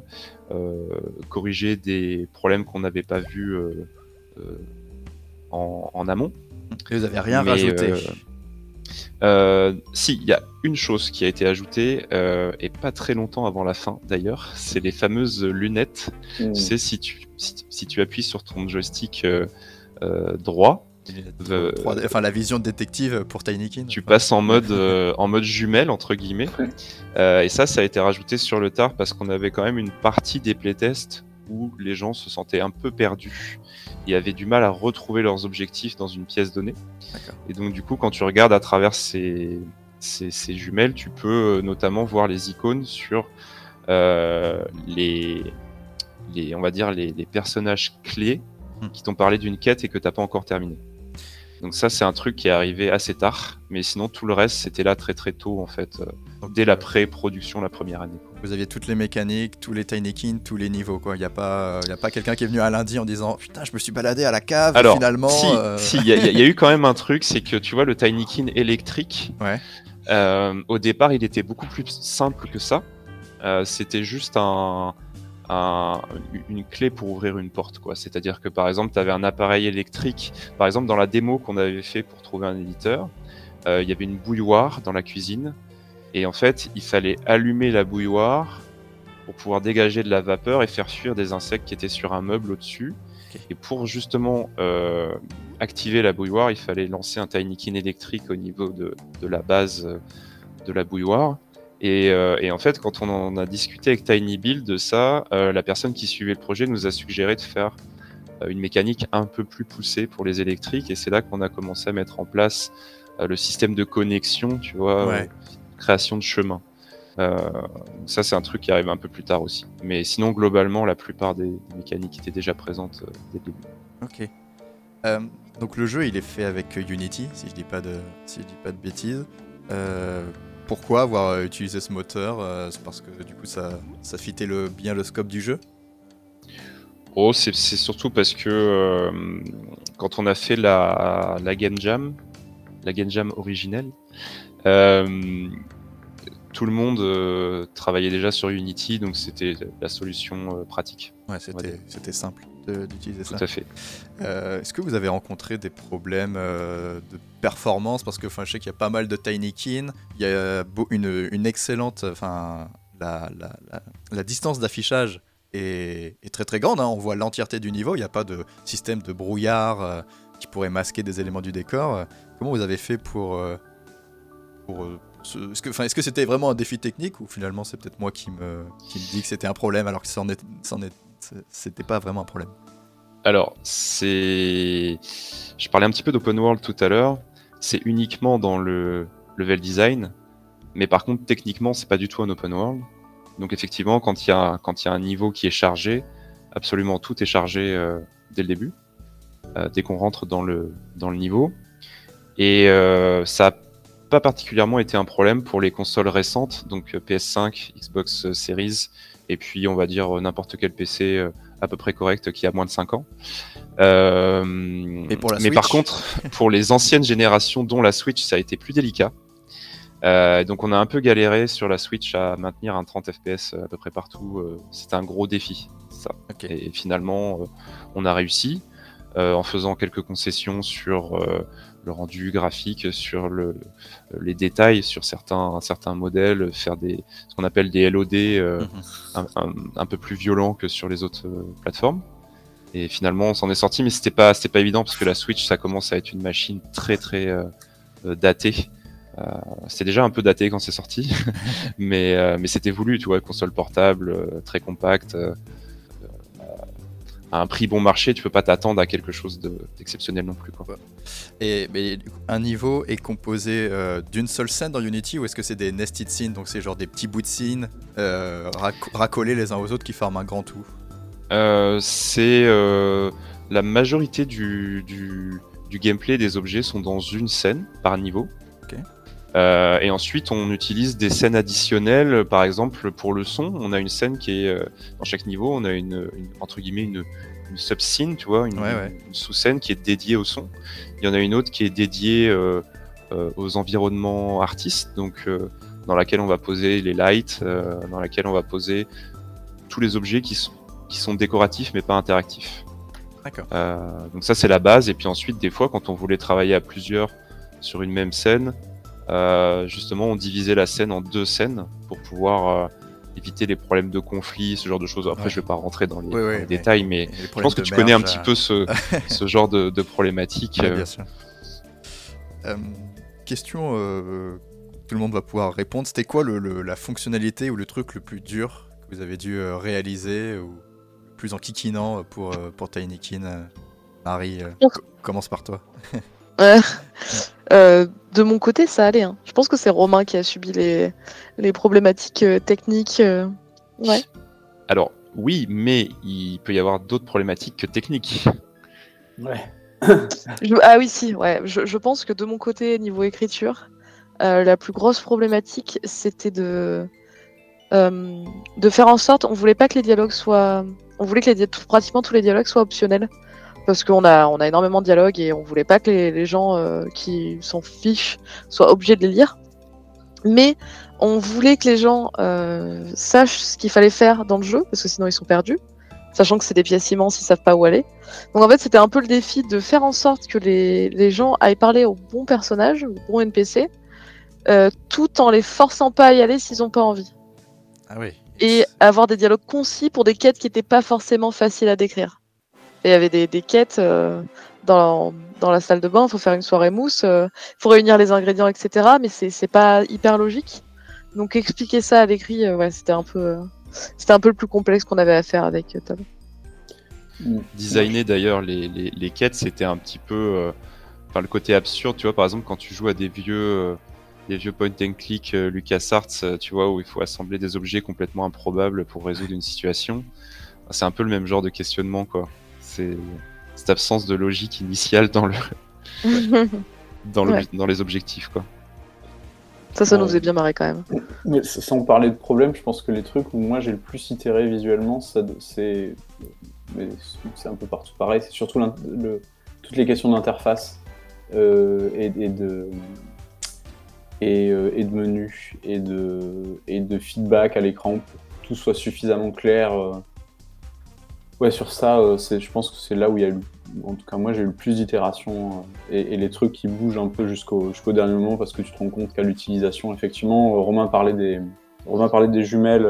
corriger des problèmes qu'on n'avait pas vus euh, euh, en, en amont. Et vous avez rien mais, rajouté. euh, Euh, si, il y a une chose qui a été ajoutée, euh, et pas très longtemps avant la fin d'ailleurs, c'est les fameuses lunettes. Tu sais, si tu, si, si tu appuies sur ton joystick euh, euh, droit, Euh, 3D enfin, la vision de détective pour Tinykin. tu enfin. passes en mode, euh, en mode jumelle, entre guillemets. Euh, et ça, ça a été rajouté sur le tard parce qu'on avait quand même une partie des playtests où les gens se sentaient un peu perdus et avaient du mal à retrouver leurs objectifs dans une pièce donnée. Et donc, du coup, quand tu regardes à travers ces, ces, ces jumelles, tu peux notamment voir les icônes sur euh, les, les, on va dire, les, les personnages clés Hmm. qui t'ont parlé d'une quête et que t'as pas encore terminé. Donc ça, c'est un truc qui est arrivé assez tard, mais sinon tout le reste, c'était là très très tôt en fait, euh, Donc, dès la euh, pré-production la première année. quoi. Vous aviez toutes les mécaniques, tous les Tinykin, tous les niveaux. quoi. Il n'y a pas, il a pas quelqu'un qui est venu à lundi en disant Putain, je me suis baladé à la cave, Alors, finalement. si, euh, si, il y, a- y y eu quand même un truc, c'est que tu vois le Tinykin électrique. Ouais. euh, au départ, il était beaucoup plus simple que ça. Euh, c'était juste un, un- une clé pour ouvrir une porte, quoi. C'est-à-dire que par exemple, tu avais un appareil électrique. Par exemple, dans la démo qu'on avait fait pour trouver un éditeur, euh, il y avait une bouilloire dans la cuisine. Et en fait, il fallait allumer la bouilloire pour pouvoir dégager de la vapeur et faire fuir des insectes qui étaient sur un meuble au-dessus. Et pour justement euh, activer la bouilloire, il fallait lancer un Tinykin électrique au niveau de, de la base euh, de la bouilloire. Et, euh, et en fait, quand on en a discuté avec Tiny Build de ça, euh, la personne qui suivait le projet nous a suggéré de faire euh, une mécanique un peu plus poussée pour les électriques. Et c'est là qu'on a commencé à mettre en place le système de connexion, tu vois, Ouais. création de chemin. Ça, c'est un truc qui arrive un peu plus tard aussi. Mais sinon, globalement, la plupart des, mécaniques étaient déjà présentes dès le début. Ok. Euh, donc le jeu, il est fait avec Unity, si je dis pas de, si je dis pas de bêtises. Euh, pourquoi avoir utilisé ce moteur euh, C'est parce que du coup, ça, ça fitait le, bien le scope du jeu? Oh, c'est surtout parce que euh, quand on a fait la, la Game Jam, la Game Jam originelle, euh, tout le monde euh, travaillait déjà sur Unity, donc c'était la solution euh, pratique. Ouais, c'était simple d'utiliser ça. Tout à fait. Euh, Est-ce que vous avez rencontré des problèmes euh, de performance? Parce que je sais qu'il y a pas mal de Tinykin, il y a une, une excellente. Enfin, la, la- la- la distance d'affichage est, est très très grande. hein. On voit l'entièreté du niveau. Il n'y a pas de système de brouillard euh, qui pourrait masquer des éléments du décor. Comment vous avez fait pour. pour, pour ce- Est-ce que c'était vraiment un défi technique ou finalement c'est peut-être moi qui me, qui me dis que c'était un problème alors que c'en est- c'en est- c'était pas vraiment un problème Alors, c'est. Je parlais un petit peu d'open world tout à l'heure. C'est uniquement dans le level design, mais par contre, techniquement, c'est pas du tout un open world. Donc, effectivement, quand il y a, y a un niveau qui est chargé, absolument tout est chargé euh, dès le début, euh, dès qu'on rentre dans le, dans le niveau. Et euh, ça n'a pas particulièrement été un problème pour les consoles récentes, donc euh, PS5, Xbox Series, et puis on va dire euh, n'importe quel PC euh, à peu près correct qui a moins de 5 ans. Euh, Et pour la mais par contre, pour les anciennes générations, dont la Switch, ça a été plus délicat. Euh, donc on a un peu galéré sur la Switch à maintenir un 30 FPS à peu près partout. C'était un gros défi, ça. Et finalement, on a réussi euh, en faisant quelques concessions sur euh, le rendu graphique, sur le, les détails, sur certains, certains modèles, faire des, ce qu'on appelle des LOD euh, Mhm. un, un- un peu plus violents que sur les autres euh, plateformes. Et finalement, on s'en est sorti, mais c'était pas, c'était pas évident parce que la Switch, ça commence à être une machine très très euh, datée. Euh, c'était déjà un peu daté quand c'est sorti, mais, euh, mais c'était voulu, tu vois, console portable, euh, très compacte, à un prix bon marché, tu peux pas t'attendre à quelque chose de- d'exceptionnel non plus. Quoi. Et mais, un niveau est composé euh, d'une seule scène dans Unity ou est-ce que c'est des nested scenes Donc c'est genre des petits bouts de scenes euh, rac- racolés les uns aux autres qui forment un grand tout? Euh, c'est la majorité du, du, du gameplay des objets sont dans une scène par niveau. Euh, et ensuite, on utilise des scènes additionnelles. Par exemple, pour le son, on a une scène qui est euh, dans chaque niveau, on a une, une- entre guillemets une, une sub-scene, tu vois, une, Ouais, ouais. une sous-scène qui est dédiée au son. Il y en a une autre qui est dédiée euh, aux environnements artistes, donc dans laquelle on va poser les lights, dans laquelle on va poser tous les objets qui sont qui sont décoratifs mais pas interactifs. D'accord. Donc ça c'est la base et puis ensuite des fois quand on voulait travailler à plusieurs sur une même scène, justement on divisait la scène en deux scènes pour pouvoir euh, éviter les problèmes de conflit, ce genre de choses. Après Ouais. je vais pas rentrer dans les, Ouais, dans ouais, les mais- détails mais les je pense que tu connais un petit euh, peu ce, ce genre de, de problématique. ouais, euh, bien sûr. Euh, question, euh, tout le monde va pouvoir répondre. C'était quoi le, le- la fonctionnalité ou le truc le plus dur que vous avez dû euh, réaliser ou le plus enquiquinant pour, euh, pour euh, Marie, euh, commence par toi. Ouais. Euh, de mon côté, ça allait. hein. Je pense que c'est Romain qui a subi les, les problématiques euh, techniques. euh. Ouais. Alors oui, mais il peut y avoir d'autres problématiques que techniques. Ouais. Je- ah oui, si, ouais. Je, je pense que de mon côté, niveau écriture, euh, la plus grosse problématique, c'était de, euh, de faire en sorte, on voulait pas que les dialogues soient, on voulait que les, di- pratiquement tous les dialogues soient optionnels, parce qu'on a, on a énormément de dialogues et on voulait pas que les, les gens euh, qui s'en fichent soient obligés de les lire. Mais on voulait que les gens euh, sachent ce qu'il fallait faire dans le jeu, parce que sinon ils sont perdus, sachant que c'est des pièces immenses, ils savent pas où aller. Donc en fait, c'était un peu le défi de faire en sorte que les, les gens aillent parler au bon personnage, au bon NPC, euh, tout en les forçant pas à y aller s'ils ont pas envie. Ah oui. Et avoir des dialogues concis pour des quêtes qui n'étaient pas forcément faciles à décrire. Et il y avait des, quêtes euh, dans, dans la salle de bain, il faut faire une soirée mousse, il faut réunir les ingrédients, etc. Mais c'est pas hyper logique. Donc expliquer ça à l'écrit, euh, ouais, c'était un peu... euh, c'était un peu le plus complexe qu'on avait à faire avec euh, Tom. Designer d'ailleurs les, les, les quêtes, c'était un petit peu, euh, le côté absurde, tu vois, par exemple quand tu joues à des vieux, euh, des vieux point and click euh, LucasArts, euh, tu vois, où il faut assembler des objets complètement improbables pour résoudre une situation, c'est un peu le même genre de questionnement, quoi. C'est cette absence de logique initiale dans le dans, le, Ouais. dans les objectifs quoi. Ça, ça nous faisait bien marrer quand même. Mais sans parler de problème, je pense que les trucs où moi j'ai le plus itéré visuellement, c'est un peu partout pareil. C'est surtout le- toutes les questions d'interface euh, et, et de et, euh, et de menu et de et de feedback à l'écran pour que tout soit suffisamment clair. euh. Ouais, sur ça, euh, je pense que c'est là où il y a eu, en tout cas moi j'ai eu le plus d'itérations euh, et, les trucs qui bougent un peu jusqu'au dernier moment parce que tu te rends compte qu'à l'utilisation, effectivement, euh, Romain parlait des, Romain parlait des jumelles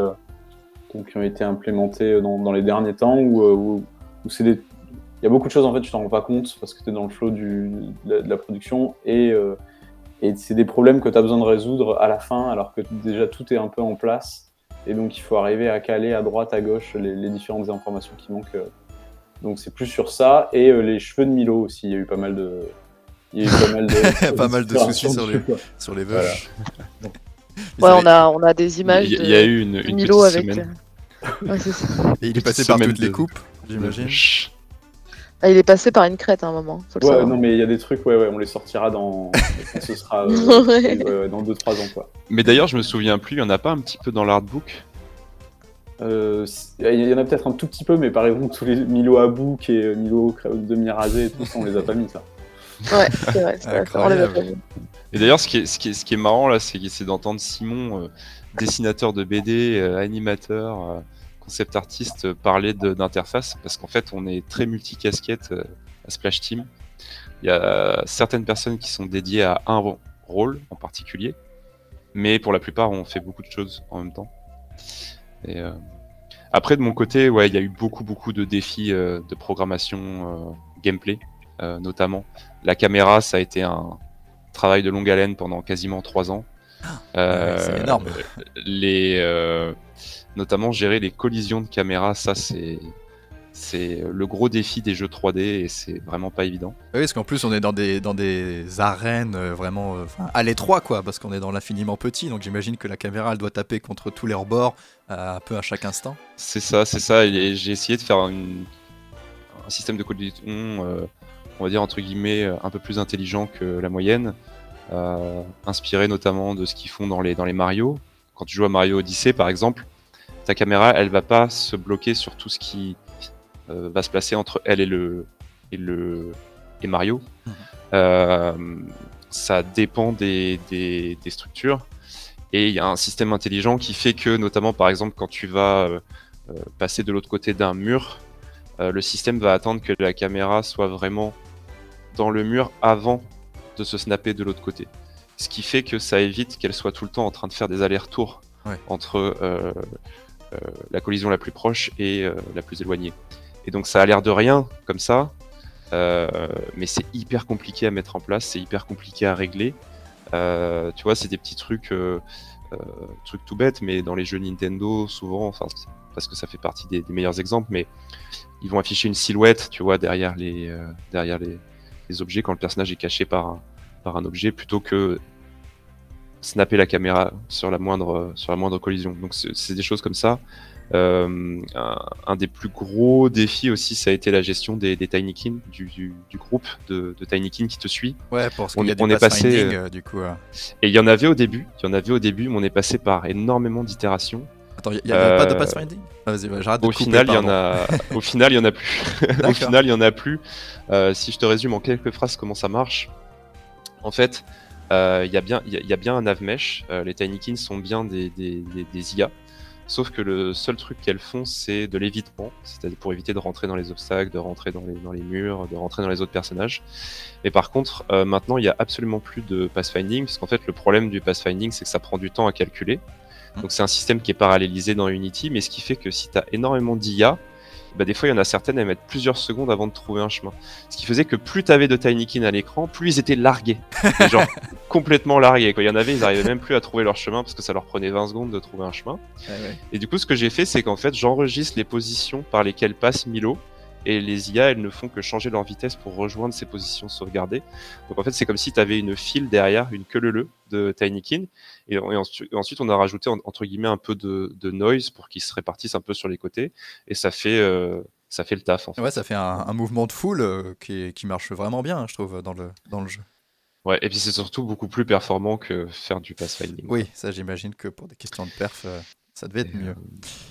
donc, qui ont été implémentées dans, dans les derniers temps où, où, c'est des, il y a beaucoup de choses en fait tu t'en rends pas compte parce que tu es dans le flow du, de, la, production et, et c'est des problèmes que tu as besoin de résoudre à la fin alors que déjà tout est un peu en place et donc il faut arriver à caler à droite à gauche les, les différentes informations qui manquent. euh. Donc c'est plus sur ça et euh, les cheveux de Milo aussi, il y a eu pas mal de il y a eu pas mal de, Pas mal de soucis sur les- sur les Voilà. Ouais, on a, on a des images Il y, a eu une, une Milo avec. euh, ouais, c'est ça. Et il est passé par toutes les coupes, j'imagine. Ah, il est passé par une crête à un moment. Faut le Ouais, savoir. non mais il y a des trucs, ouais, ouais, on les sortira dans, ce sera euh, Ouais. ouais, dans 2-3 ans quoi. Mais d'ailleurs, je me souviens plus, il y en a pas un petit peu dans l'artbook? Euh, il y en a peut-être un tout petit peu, mais par exemple tous les Milo à bouc et euh, Milo demi-rasé et tout ça, on les a pas mis ça. Ouais, c'est vrai. c'est vrai, on les a pas Incroyable. vus. Et d'ailleurs, ce qui est, ce qui est, ce qui est marrant là, c'est c'est d'entendre Simon, euh, dessinateur de BD, euh, animateur, euh, concept artiste, euh, parler d'interface, parce qu'en fait, on est très multicasquette euh, à Splash Team. Il y a certaines personnes qui sont dédiées à un rôle en particulier, mais pour la plupart, on fait beaucoup de choses en même temps. Et, euh, après, de mon côté, ouais, il y a eu beaucoup, beaucoup de défis euh, de programmation gameplay, notamment. La caméra, ça a été un travail de longue haleine pendant quasiment trois ans. Euh, Ouais, c'est énorme. Les, euh, notamment gérer les collisions de caméra, ça c'est c'est le gros défi des jeux 3D et c'est vraiment pas évident. Oui, parce qu'en plus, on est dans des, dans des arènes euh, vraiment euh, à l'étroit, quoi, parce qu'on est dans l'infiniment petit. Donc j'imagine que la caméra, elle doit taper contre tous les rebords euh, un peu à chaque instant. C'est ça, c'est ça. Et j'ai essayé de faire une- un système de collision, euh, on va dire entre guillemets, un peu plus intelligent que la moyenne, inspiré notamment de ce qu'ils font dans les, dans les Mario. Quand tu joues à Mario Odyssey, par exemple, ta caméra, elle va pas se bloquer sur tout ce qui euh, va se placer entre elle et le et le et Mario. Mhm. Euh, ça dépend des, des, des structures. Et il y a un système intelligent qui fait que, notamment par exemple, quand tu vas euh, euh, passer de l'autre côté d'un mur, euh, le système va attendre que la caméra soit vraiment dans le mur avant de se snapper de l'autre côté. Ce qui fait que ça évite qu'elle soit tout le temps en train de faire des allers-retours Ouais. entre euh, euh, la collision la plus proche et euh, la plus éloignée. Et donc ça a l'air de rien comme ça, mais c'est hyper compliqué à mettre en place, c'est hyper compliqué à régler. Tu vois, c'est des petits trucs, trucs tout bêtes, mais dans les jeux Nintendo, souvent, enfin, parce que ça fait partie des, des meilleurs exemples, mais ils vont afficher une silhouette, tu vois, derrière les, derrière les, les objets quand le personnage est caché par un, par un objet, plutôt que snapper la caméra sur la moindre, sur la moindre collision. Donc c'est des choses comme ça. Euh, un, un des plus gros défis aussi, ça a été la gestion des, des Tinykin, du, du, du groupe de, de Tinykin qui te suit. Ouais, parce On qu'il y a est- du on est passé, euh, du coup. euh. Et il y en avait au début, il y en avait au début, mais on est passé par énormément d'itérations. Attends, il n'y a, pas de Euh, pathfinding? Ah, Vas-y, ouais, j'arrête de Au couper, final, il y en a, au final, il y en a plus. au final, il y en a plus. Euh, si je te résume en quelques phrases comment ça marche, en fait, euh, il y a bien, il y, a- il y a bien un navmesh. Euh, les Tinykins sont bien des, des, des, des IA. Sauf que le seul truc qu'elles font, c'est de l'évitement, c'est-à-dire pour éviter de rentrer dans les obstacles, de rentrer dans les, dans les murs, de rentrer dans les autres personnages. Et par contre, maintenant, il n'y a absolument plus de pathfinding, parce qu'en fait, le problème du pathfinding, c'est que ça prend du temps à calculer. Donc c'est un système qui est parallélisé dans Unity, mais ce qui fait que si tu as énormément d'IA, bah, des fois il y en a certaines, elles mettent plusieurs secondes avant de trouver un chemin. Ce qui faisait que plus tu avais de Tinykin à l'écran, plus ils étaient largués. Mais genre complètement largués. Quoi. Il y en avait, ils arrivaient même plus à trouver leur chemin parce que ça leur prenait 20 secondes de trouver un chemin. Ouais. Et du coup, ce que j'ai fait, c'est qu'en fait, j'enregistre les positions par lesquelles passe Milo. Et les IA, elles ne font que changer leur vitesse pour rejoindre ces positions sauvegardées. Donc en fait, c'est comme si tu avais une file derrière, une queue leu de Tinykin. Et, et ensuite, on a rajouté en- entre guillemets un peu de, de noise pour qu'ils se répartissent un peu sur les côtés. Et ça fait, euh, ça fait le taf. En fait. Ouais, ça fait un, un mouvement de foule euh, qui, qui marche vraiment bien, je trouve, dans le, dans le jeu. Ouais, et puis c'est surtout beaucoup plus performant que faire du pathfinding. Oui, ça j'imagine que pour des questions de perf, euh, ça devait être Et, mieux. euh,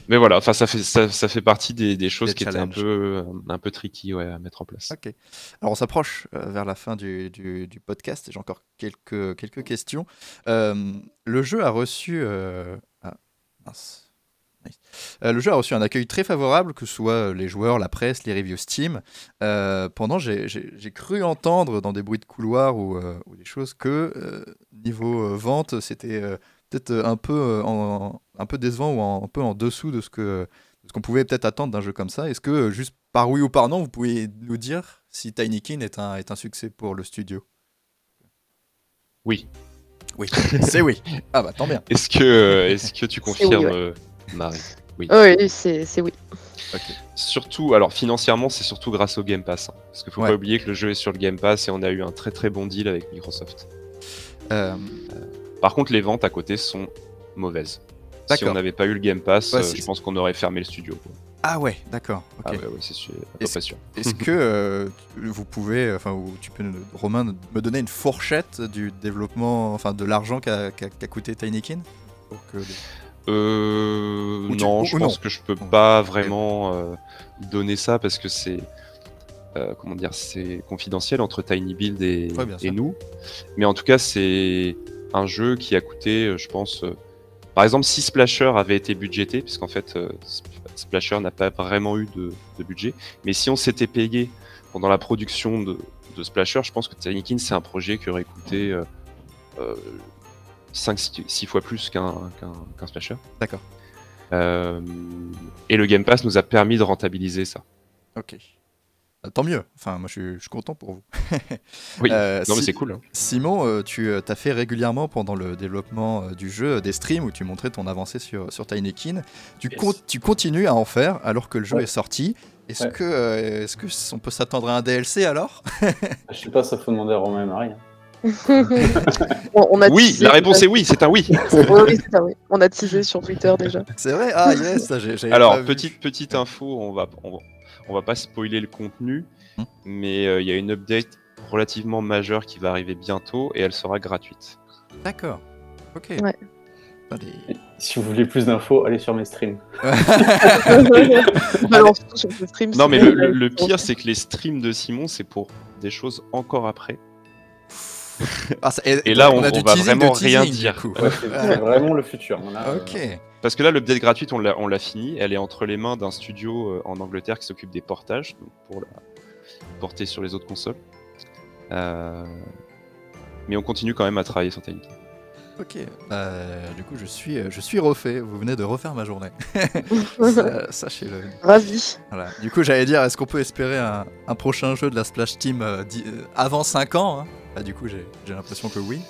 Mais voilà, enfin ça fait ça, ça fait partie des, des choses Des qui étaient un peu un peu tricky ouais, à mettre en place. Ok. Alors on s'approche euh, vers la fin du, du- du podcast. J'ai encore quelques, quelques questions. Euh, le jeu a reçu. euh, ah, mince. Euh, le jeu a reçu un accueil très favorable, que ce soit euh, les joueurs, la presse, les reviews Steam. Euh, pendant, j'ai cru entendre dans des bruits de couloir ou, euh, ou des choses que euh, niveau euh, vente, c'était euh, peut-être euh, un peu euh, en- un peu décevant ou en- un peu en dessous de ce que de ce qu'on pouvait peut-être attendre d'un jeu comme ça. Est-ce que euh, juste par oui ou par non, vous pouvez nous dire si Tinykin est un est un succès pour le studio? Oui. Oui, c'est oui. Ah bah tant bien. Est-ce que est-ce que tu oui, confirmes, ouais. Marie? Oui. Oui, c'est c'est oui. Surtout, alors financièrement, c'est surtout grâce au Game Pass. hein. parce qu'il faut Ouais. pas oublier que le jeu est sur le Game Pass et on a eu un très très bon deal avec Microsoft. Euh, Par contre, les ventes à côté sont mauvaises. Si on n'avait pas eu le Game Pass, Ouais, euh, je pense qu'on aurait fermé le studio. quoi. Ah ouais, d'accord. Ah ouais, ouais, c'est sûr, Est-ce- que euh, vous pouvez, enfin, tu peux, Romain, me donner une fourchette du développement, enfin, de l'argent qu'a coûté Tinykin pour que Euh, tu- non, ou- je ou pense non. que je peux pas vraiment euh, donner ça parce que c'est euh, comment dire, c'est confidentiel entre Tiny Build et, Ouais, nous. Mais en tout cas, c'est un jeu qui a coûté, euh, je pense, euh, par exemple, si Splasher avait été budgété, puisqu'en fait, euh, Sp- Splasher n'a pas vraiment eu de, de budget. Mais si on s'était payé pendant la production de, de Splasher, je pense que Tinykin, c'est un projet qui aurait coûté euh, 5-6 fois plus qu'un Splasher. D'accord. Euh, et le Game Pass nous a permis de rentabiliser ça. Ok. Euh, Tant mieux. Enfin, moi, je suis, je suis content pour vous. Oui, Euh, non mais c'est cool. hein. Simon, euh, tu as fait régulièrement pendant le développement du jeu des streams où tu montrais ton avancée sur, sur Tinykin. Tu, Yes. con- tu continues à en faire alors que le jeu Ouais. est sorti. Est-ce Ouais. que, euh, est-ce que on peut s'attendre à un DLC alors? Je sais pas, ça faut demander à Romain et Marie. hein. on, on a Oui, teasé- la réponse est oui, c'est un oui. Oui, oui, c'est ça, oui. On a teasé sur Twitter déjà. C'est vrai? Ah yes, ça, j'ai- Alors vu. petite petite info, on va on, va- on va pas spoiler le contenu, Hmm. mais euh, il y a une update relativement majeure qui va arriver bientôt et elle sera gratuite. D'accord. Ok. Ouais. Allez. Et Si vous voulez plus d'infos, allez sur mes streams. Balance tout sur. Non mais le pire c'est que les streams de Simon c'est pour des choses encore après. Ah, ça- Et là, on- on va vraiment rien teasing, dire. Ouais, c'est vraiment le futur. On a, euh, Ok. Parce que là, l'update gratuite, on l'a, on l'a fini. Elle est entre les mains d'un studio euh, en Angleterre qui s'occupe des portages, donc pour la porter sur les autres consoles. Euh, Mais on continue quand même à travailler sur Tiny. Ok. Euh, du coup, je suis, je suis refait. Vous venez de refaire ma journée. Sachez-le. Ravi. Voilà. Du coup, j'allais dire, est-ce qu'on peut espérer un, un prochain jeu de la Splash Team euh, avant 5 ans hein? Bah, Du coup, j'ai j'ai l'impression que oui.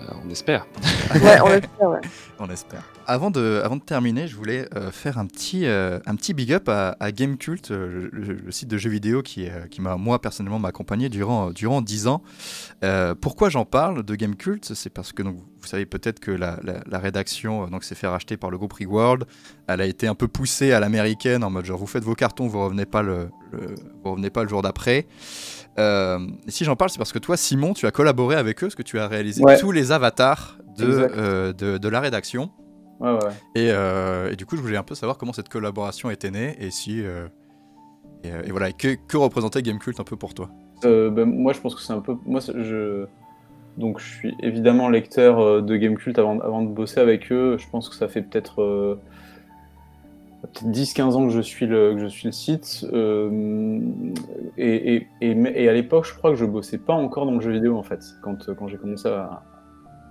Euh, on espère. Ouais, on espère, ouais. On espère. Avant de, avant de terminer, je voulais euh, faire un petit, euh, un petit big up à, à Gamecult, euh, le, le site de jeux vidéo qui, euh, qui m'a, moi, personnellement, m'a accompagné durant, durant 10 ans. Euh, pourquoi j'en parle de Gamecult? C'est parce que donc, vous savez peut-être que la, la- la rédaction euh, donc, s'est fait racheter par le groupe Reworld. Elle a été un peu poussée à l'américaine en mode genre vous faites vos cartons, vous revenez pas le, le- vous revenez pas le jour d'après. Euh, si j'en parle, c'est parce que toi, Simon, tu as collaboré avec eux, parce que tu as réalisé Ouais. tous les avatars de, euh, de, de la rédaction. Ouais, ouais. Et, euh, et du coup, je voulais un peu savoir comment cette collaboration était née et si. et, et voilà, que, que représentait Gamecult un peu pour toi? Ben, moi, je pense que c'est un peu. Moi, je. Donc, je suis évidemment lecteur de Gamecult avant, avant de bosser avec eux. Je pense que ça fait peut-être peut-être 10-15 ans que je suis le, que je suis le site. Euh, et, et, à l'époque, je crois que je bossais pas encore dans le jeu vidéo, en fait, quand, quand j'ai commencé à,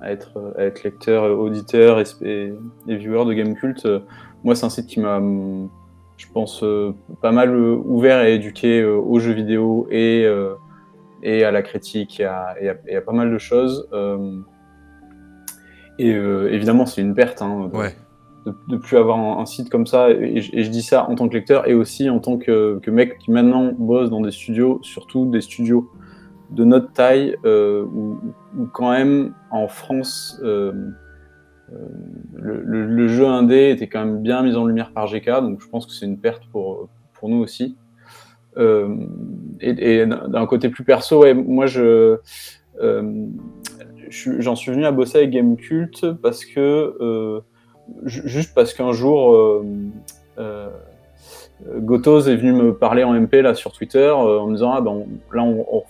être, à être lecteur, auditeur et, viewer de Gamecult. Euh, moi, c'est un site qui m'a, je pense, euh, pas mal ouvert et éduqué aux jeux vidéo et, et à la critique et à, à- à pas mal de choses. Et évidemment, c'est une perte hein, Ouais. De, plus avoir un, site comme ça. Et, je- et dis ça en tant que lecteur et aussi en tant que, mec qui maintenant bosse dans des studios, surtout des studios de notre taille, euh, où, quand même en France, euh, euh, le, jeu indé était quand même bien mis en lumière par GK, donc je pense que c'est une perte pour, pour nous aussi. et, d'un côté plus perso, ouais, moi je j'en suis venu à bosser avec Game Cult parce que juste parce qu'un jour Gotos est venu me parler en MP là sur Twitter en me disant ah ben là on,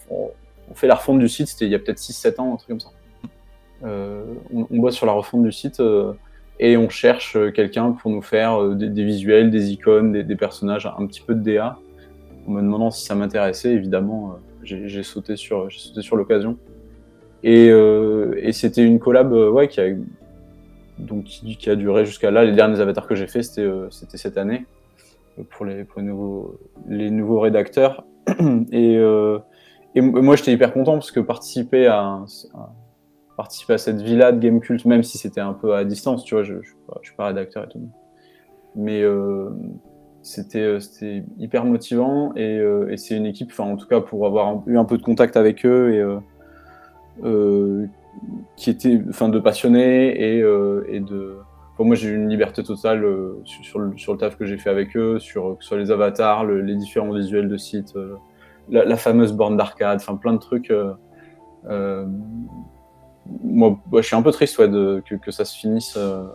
fait la refonte du site, c'était il y a peut-être 6-7 ans, un truc comme ça. on, on, bosse sur la refonte du site et on cherche euh, quelqu'un pour nous faire euh, des, visuels, des icônes, des, personnages, un petit peu de DA. En me demandant si ça m'intéressait, évidemment, euh, j'ai sauté sur, sur l'occasion. Et, c'était une collab ouais, qui, a, donc, qui, a duré jusqu'à là. Les derniers avatars que j'ai fait, c'était cette année pour les, pour les, nouveaux, rédacteurs. Et, et moi, j'étais hyper content parce que participer à cette villa de Game Cult, même si c'était un peu à distance, tu vois, je, je, suis pas rédacteur et tout. Mais euh, c'était euh, hyper motivant et, euh, c'est une équipe, en tout cas pour avoir eu un peu de contact avec eux et euh, qui était, enfin de passionnés et, et de. moi j'ai eu une liberté totale sur, le, sur le taf que j'ai fait avec eux, sur, sur les avatars, les différents visuels de site, la, la, fameuse borne d'arcade, enfin plein de trucs moi, je suis un peu triste ouais, de, que, que, ça se finisse, euh,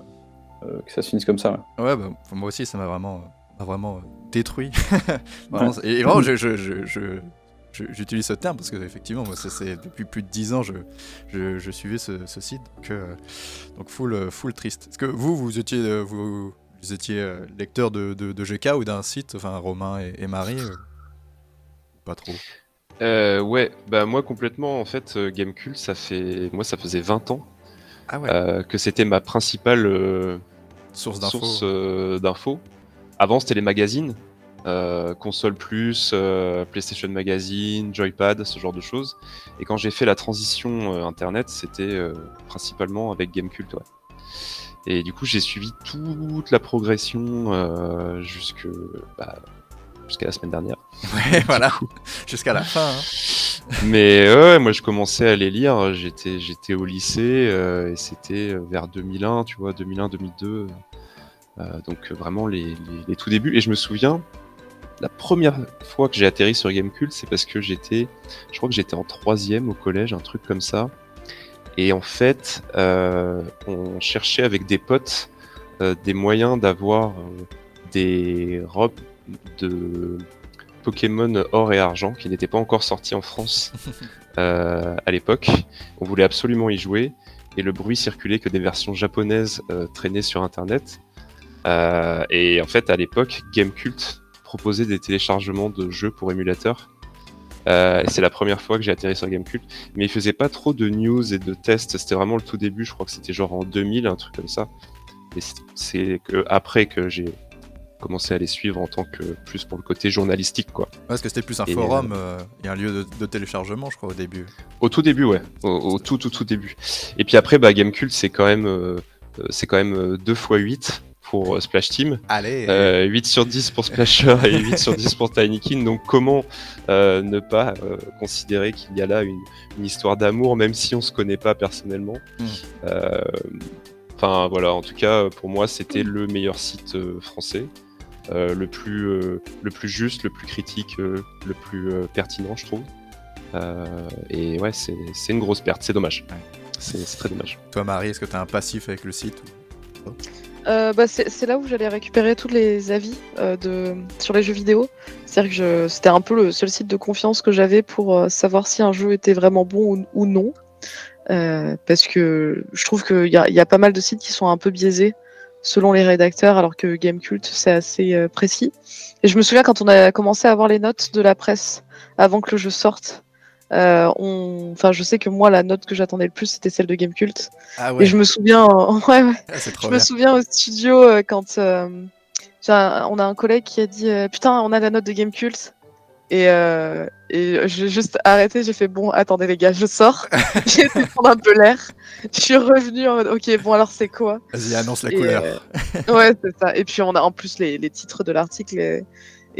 euh, que ça se finisse comme ça. Ouais, ouais bah, moi aussi, ça m'a vraiment, vraiment détruit. Et, vraiment, je, je, je, j'utilise ce terme parce que effectivement, moi, c'est depuis plus de 10 ans, je, je, suivais ce, ce site, donc, euh, donc full, full triste. Est-ce que vous, vous étiez, vous, vous étiez lecteur de, de, de, GK ou d'un site, enfin Romain et, et Marie Pas trop? Euh, ouais, bah moi complètement en fait euh, Gamecult ça fait moi ça faisait 20 ans ah euh, que c'était ma principale euh, source d'infos. Avant c'était les magazines, console plus, PlayStation Magazine, Joypad, ce genre de choses. Et quand j'ai fait la transition internet, c'était principalement avec Gamecult. Ouais. Et du coup j'ai suivi toute la progression jusque bah, jusqu'à la semaine dernière. Ouais, voilà, jusqu'à la fin. Hein. Mais ouais, moi je commençais à les lire, j'étais, j'étais au lycée euh, et c'était euh, vers 2001, tu vois, 2001-2002. Euh, donc vraiment les, les, tout débuts. Et je me souviens, la première fois que j'ai atterri sur Gamecult, c'est parce que j'étais, je crois que j'étais en troisième au collège, un truc comme ça. Et en fait, on cherchait avec des potes des moyens d'avoir des robes de Pokémon Or et Argent qui n'était pas encore sorti en France euh, à l'époque. On voulait absolument y jouer et le bruit circulait que des versions japonaises euh, traînaient sur internet. Euh, et en fait, à l'époque, Gamecult proposait des téléchargements de jeux pour émulateurs. c'est la première fois que j'ai atterri sur Gamecult, mais il faisait pas trop de news et de tests. C'était vraiment le tout début, je crois que c'était genre en 2000, un truc comme ça. Et c'est que après que j'ai commencer à les suivre en tant que plus pour le côté journalistique quoi. parce que c'était plus un forum euh, et un lieu de, téléchargement je crois au début. Au tout début ouais, au, tout tout tout début. Et puis après bah Gamecult c'est quand même euh, euh, c'est quand même 2 x 8 pour Splash Team. Allez. 8 sur 10 pour Splasher et 8 sur 10 pour Tinykin. Donc comment ne pas considérer qu'il y a là une, histoire d'amour, même si on se connaît pas personnellement? Hmm. Enfin voilà, en tout cas pour moi c'était le meilleur site français. Euh, le, plus, euh, le plus juste, le plus critique, euh, le plus pertinent, je trouve. et ouais, c'est une grosse perte, c'est dommage. C'est très dommage. Toi, Marie, est-ce que tu as un passif avec le site? Bah, c'est là où j'allais récupérer tous les avis de, sur les jeux vidéo. C'est-à-dire que c'était un peu le seul site de confiance que j'avais pour savoir si un jeu était vraiment bon ou, non. parce que je trouve qu'il y, y, a pas mal de sites qui sont un peu biaisés selon les rédacteurs, alors que Gamecult, c'est assez euh, précis. Et je me souviens quand on a commencé à avoir les notes de la presse avant que le jeu sorte. Euh, on... Enfin, je sais que moi, la note que j'attendais le plus, c'était celle de Gamecult. Ah ouais. Et je me souviens, ouais, ouais. Ah, je me souviens au studio euh, quand on a un collègue qui a dit putain, on a la note de Gamecult. Et, euh, et j'ai juste arrêté, j'ai fait bon, attendez les gars, je sors. j'ai été prendre un peu l'air. Je suis revenu en mode ok, bon alors c'est quoi? Vas-y, annonce la couleur. Euh, ouais, c'est ça. Et puis on a en plus les, les titres de l'article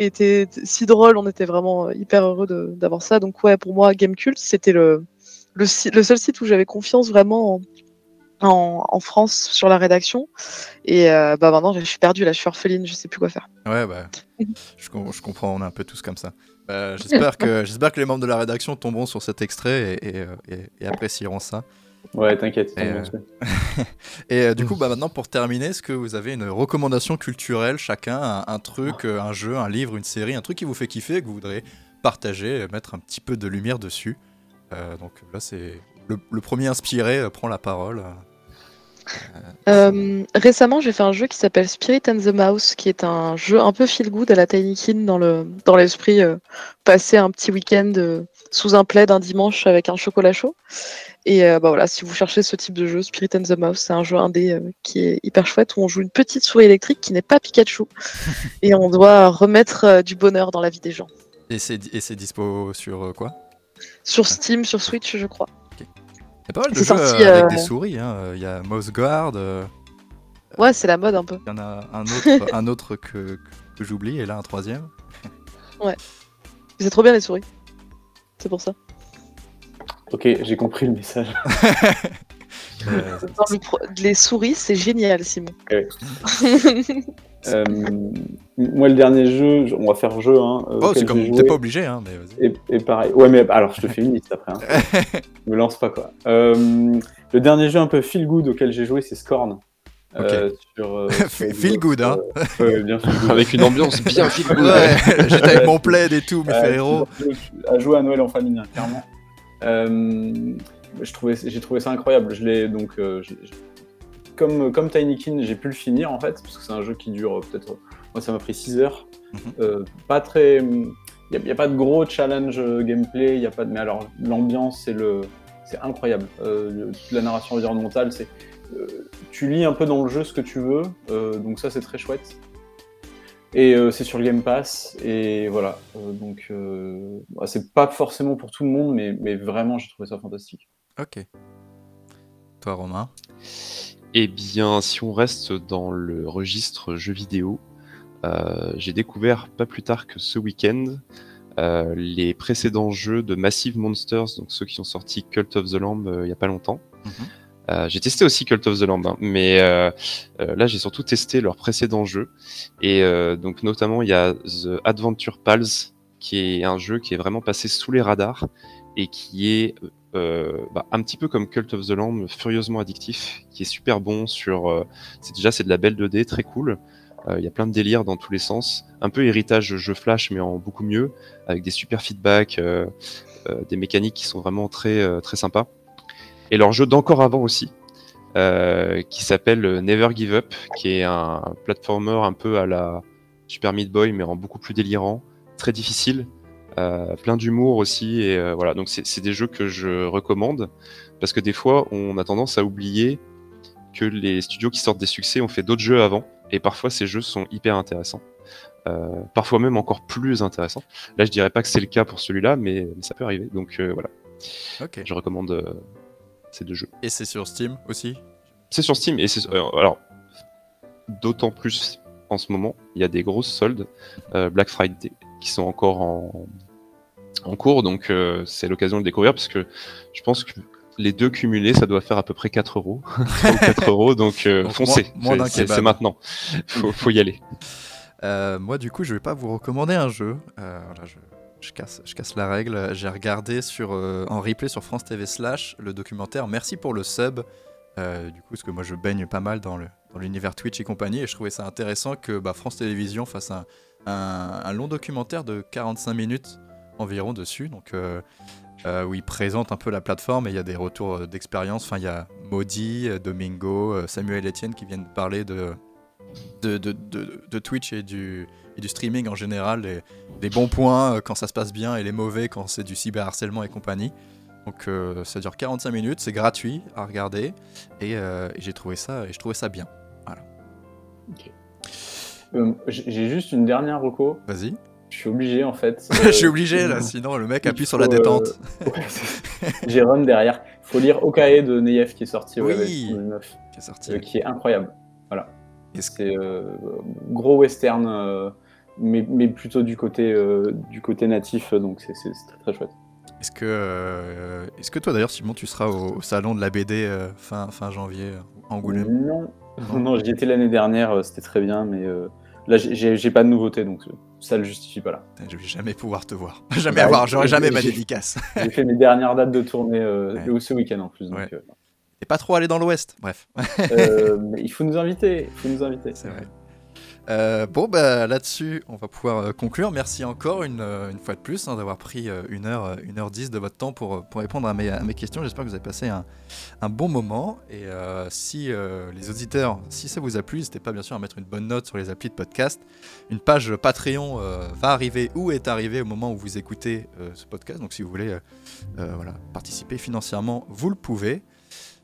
étaient si drôles, on était vraiment hyper heureux d'avoir ça. Donc ouais, pour moi, Gamecult, c'était le, le, seul site où j'avais confiance vraiment en, en France sur la rédaction. Et euh, bah maintenant, je suis perdue là, je suis orpheline, je sais plus quoi faire. Ouais, bah, je, com- je comprends, on est un peu tous comme ça. Bah, J'espère que, que les membres de la rédaction tomberont sur cet extrait euh, et apprécieront ça. Ouais, t'inquiète. Et, euh, Et euh, du coup, bah, maintenant, pour terminer, est-ce que vous avez une recommandation culturelle chacun, un, un truc, euh, un jeu, un livre, une série, un truc qui vous fait kiffer et que vous voudrez partager, mettre un petit peu de lumière dessus? Euh, Donc là, c'est le, le premier inspiré euh, prend la parole. Euh, récemment, j'ai fait un jeu qui s'appelle Spirit and the Mouse, qui est un jeu un peu feel good à la Tiny Kin dans le dans l'esprit euh, passer un petit week-end euh, sous un plaid un dimanche avec un chocolat chaud. Et euh, bah voilà, si vous cherchez ce type de jeu, Spirit and the Mouse, c'est un jeu indé euh, qui est hyper chouette où on joue une petite souris électrique qui n'est pas Pikachu et on doit remettre euh, du bonheur dans la vie des gens. Et c'est et c'est dispo sur quoi? Sur Steam, sur Switch, je crois. Il y a pas mal de jeux sorti, avec des souris. hein. Il y a Mouse Guard, Ouais, c'est la mode un peu. il y en a un autre, un autre que, que- j'oublie, et là un troisième. C'est trop bien les souris. C'est pour ça. Ok, j'ai compris le message. Euh, Dans le pro- Les souris, c'est génial, Simon. Euh, moi, le dernier jeu, je- on va faire jeu. Hein, euh, oh, c'est comme. T'es pas obligé, hein, mais vas-y. Et, et pareil. Ouais, mais alors je te fais une liste après. Hein. Me lance pas quoi. Euh, le dernier jeu un peu feel good auquel j'ai joué, c'est Scorn. Euh, sur, euh, sur Feel good, hein. euh, ouais, bien feel good. Avec une ambiance bien feel good. Ouais, j'étais avec mon plaid et tout, mes héros. À jouer à Noël en famille, hein, clairement. Euh, j'ai trouvé ça incroyable. Je l'ai donc, euh, je- je- comme comme Tinykin, j'ai pu le finir en fait, parce que c'est un jeu qui dure euh, peut-être. Moi, ça m'a pris 6 heures. Mhm. Euh, pas très. Il n'y a, pas de gros challenge euh, gameplay. Il y a pas de. Mais alors, l'ambiance, c'est le, c'est incroyable. Euh, toute la narration environnementale, c'est. Euh, tu lis un peu dans le jeu ce que tu veux, euh, donc ça c'est très chouette. Et euh, c'est sur le Game Pass, et voilà. Euh, donc euh, bah, c'est pas forcément pour tout le monde, mais, mais vraiment j'ai trouvé ça fantastique. Ok. Toi, Romain? Eh bien, si on reste dans le registre jeux vidéo, euh, j'ai découvert pas plus tard que ce week-end euh, les précédents jeux de Massive Monsters, donc ceux qui ont sorti Cult of the Lamb euh, il y a pas longtemps. Mhm. Euh, j'ai testé aussi Cult of the Lamb, hein, mais euh, euh, là j'ai surtout testé leurs précédents jeux. Et donc notamment il y a The Adventure Pals, qui est un jeu qui est vraiment passé sous les radars et qui est bah, un petit peu comme Cult of the Lamb, furieusement addictif, qui est super bon sur. c'est déjà c'est de la belle 2D, très cool. Il y a plein de délires dans tous les sens, un peu héritage jeu flash mais en beaucoup mieux, avec des super feedbacks, des mécaniques qui sont vraiment très très sympas. Et leur jeu d'encore avant aussi, euh, qui s'appelle Never Give Up, qui est un platformer un peu à la Super Meat Boy mais en beaucoup plus délirant, très difficile, euh, plein d'humour aussi et euh, voilà. Donc c'est des jeux que je recommande parce que des fois on a tendance à oublier que les studios qui sortent des succès ont fait d'autres jeux avant et parfois ces jeux sont hyper intéressants. Euh, parfois même encore plus intéressants. Là je dirais pas que c'est le cas pour celui-là mais, mais ça peut arriver. Donc euh, voilà. Je recommande euh, ces deux jeux. Et c'est sur Steam aussi? C'est sur Steam et c'est euh, alors d'autant plus en ce moment il y a des grosses soldes euh, Black Friday qui sont encore en, en cours donc euh, c'est l'occasion de le découvrir parce que je pense que les deux cumulés ça doit faire à peu près 4 euros. 3 ou 4 euros donc, euh, Donc, foncez. moins- moins d'un C'est- maintenant. Faut, faut y aller. Euh, moi, du coup, je vais pas vous recommander un jeu. Euh, voilà, je, je casse, je casse la règle. J'ai regardé sur, euh, en replay sur France TV Slash le documentaire Merci pour le sub. Euh, du coup, parce que moi, je baigne pas mal dans l'univers Twitch et compagnie, et je trouvais ça intéressant que bah, France Télévisions fasse un, long documentaire de 45 minutes environ dessus. Donc, euh, où il présente un peu la plateforme et il y a des retours d'expérience. Enfin, il y a Maudit, Domingo, Samuel Etienne qui viennent parler de, de, de, de- de Twitch et du, et du streaming en général, les, les bons points euh, quand ça se passe bien et les mauvais quand c'est du cyberharcèlement et compagnie. Donc euh, ça dure 45 minutes, c'est gratuit à regarder et, euh, et j'ai trouvé ça et je trouvais ça bien. Euh, j'ai juste une dernière reco. Vas-y. Je suis obligé en fait. je suis obligé là, sinon le mec appuie sur la détente. euh, ouais, Jérôme derrière. Il faut lire Okae de Neyef qui est sorti Oui. ouais, avec 2009, qui est sorti. euh, qui est incroyable. C'est euh, gros western, euh, mais, mais plutôt du côté, euh, du côté natif, donc c'est très très chouette. Est-ce que, euh, est-ce que toi d'ailleurs, Simon, tu seras au, au salon de la BD euh, fin, fin janvier à Angoulême Non, non, j'y étais l'année dernière, euh, c'était très bien, mais là, j'ai- pas de nouveauté, donc ça le justifie pas là. Je vais jamais pouvoir te voir. Jamais Bah, avoir, j'aurai jamais ma dédicace. J'ai fait mes dernières dates de tournée Ouais. ce week-end en plus. Donc, Ouais. Pas trop allé dans l'Ouest. Bref, euh, il faut nous inviter, il faut nous inviter. c'est vrai. Euh, bon, bah là-dessus, on va pouvoir euh, conclure. Merci encore une, euh, une fois de plus hein, d'avoir pris euh, une heure, euh, une heure dix de votre temps pour, pour répondre à mes, à mes questions. J'espère que vous avez passé un, un bon moment. Et si les auditeurs, si ça vous a plu, n'hésitez pas bien sûr à mettre une bonne note sur les applis de podcast. Une page Patreon va arriver ou est arrivée au moment où vous écoutez ce podcast. Donc si vous voulez voilà, participer financièrement, vous le pouvez.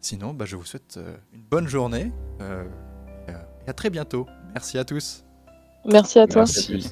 Sinon, bah, je vous souhaite euh, une bonne journée euh, et, à très bientôt. Merci à tous. Merci à toi. Merci.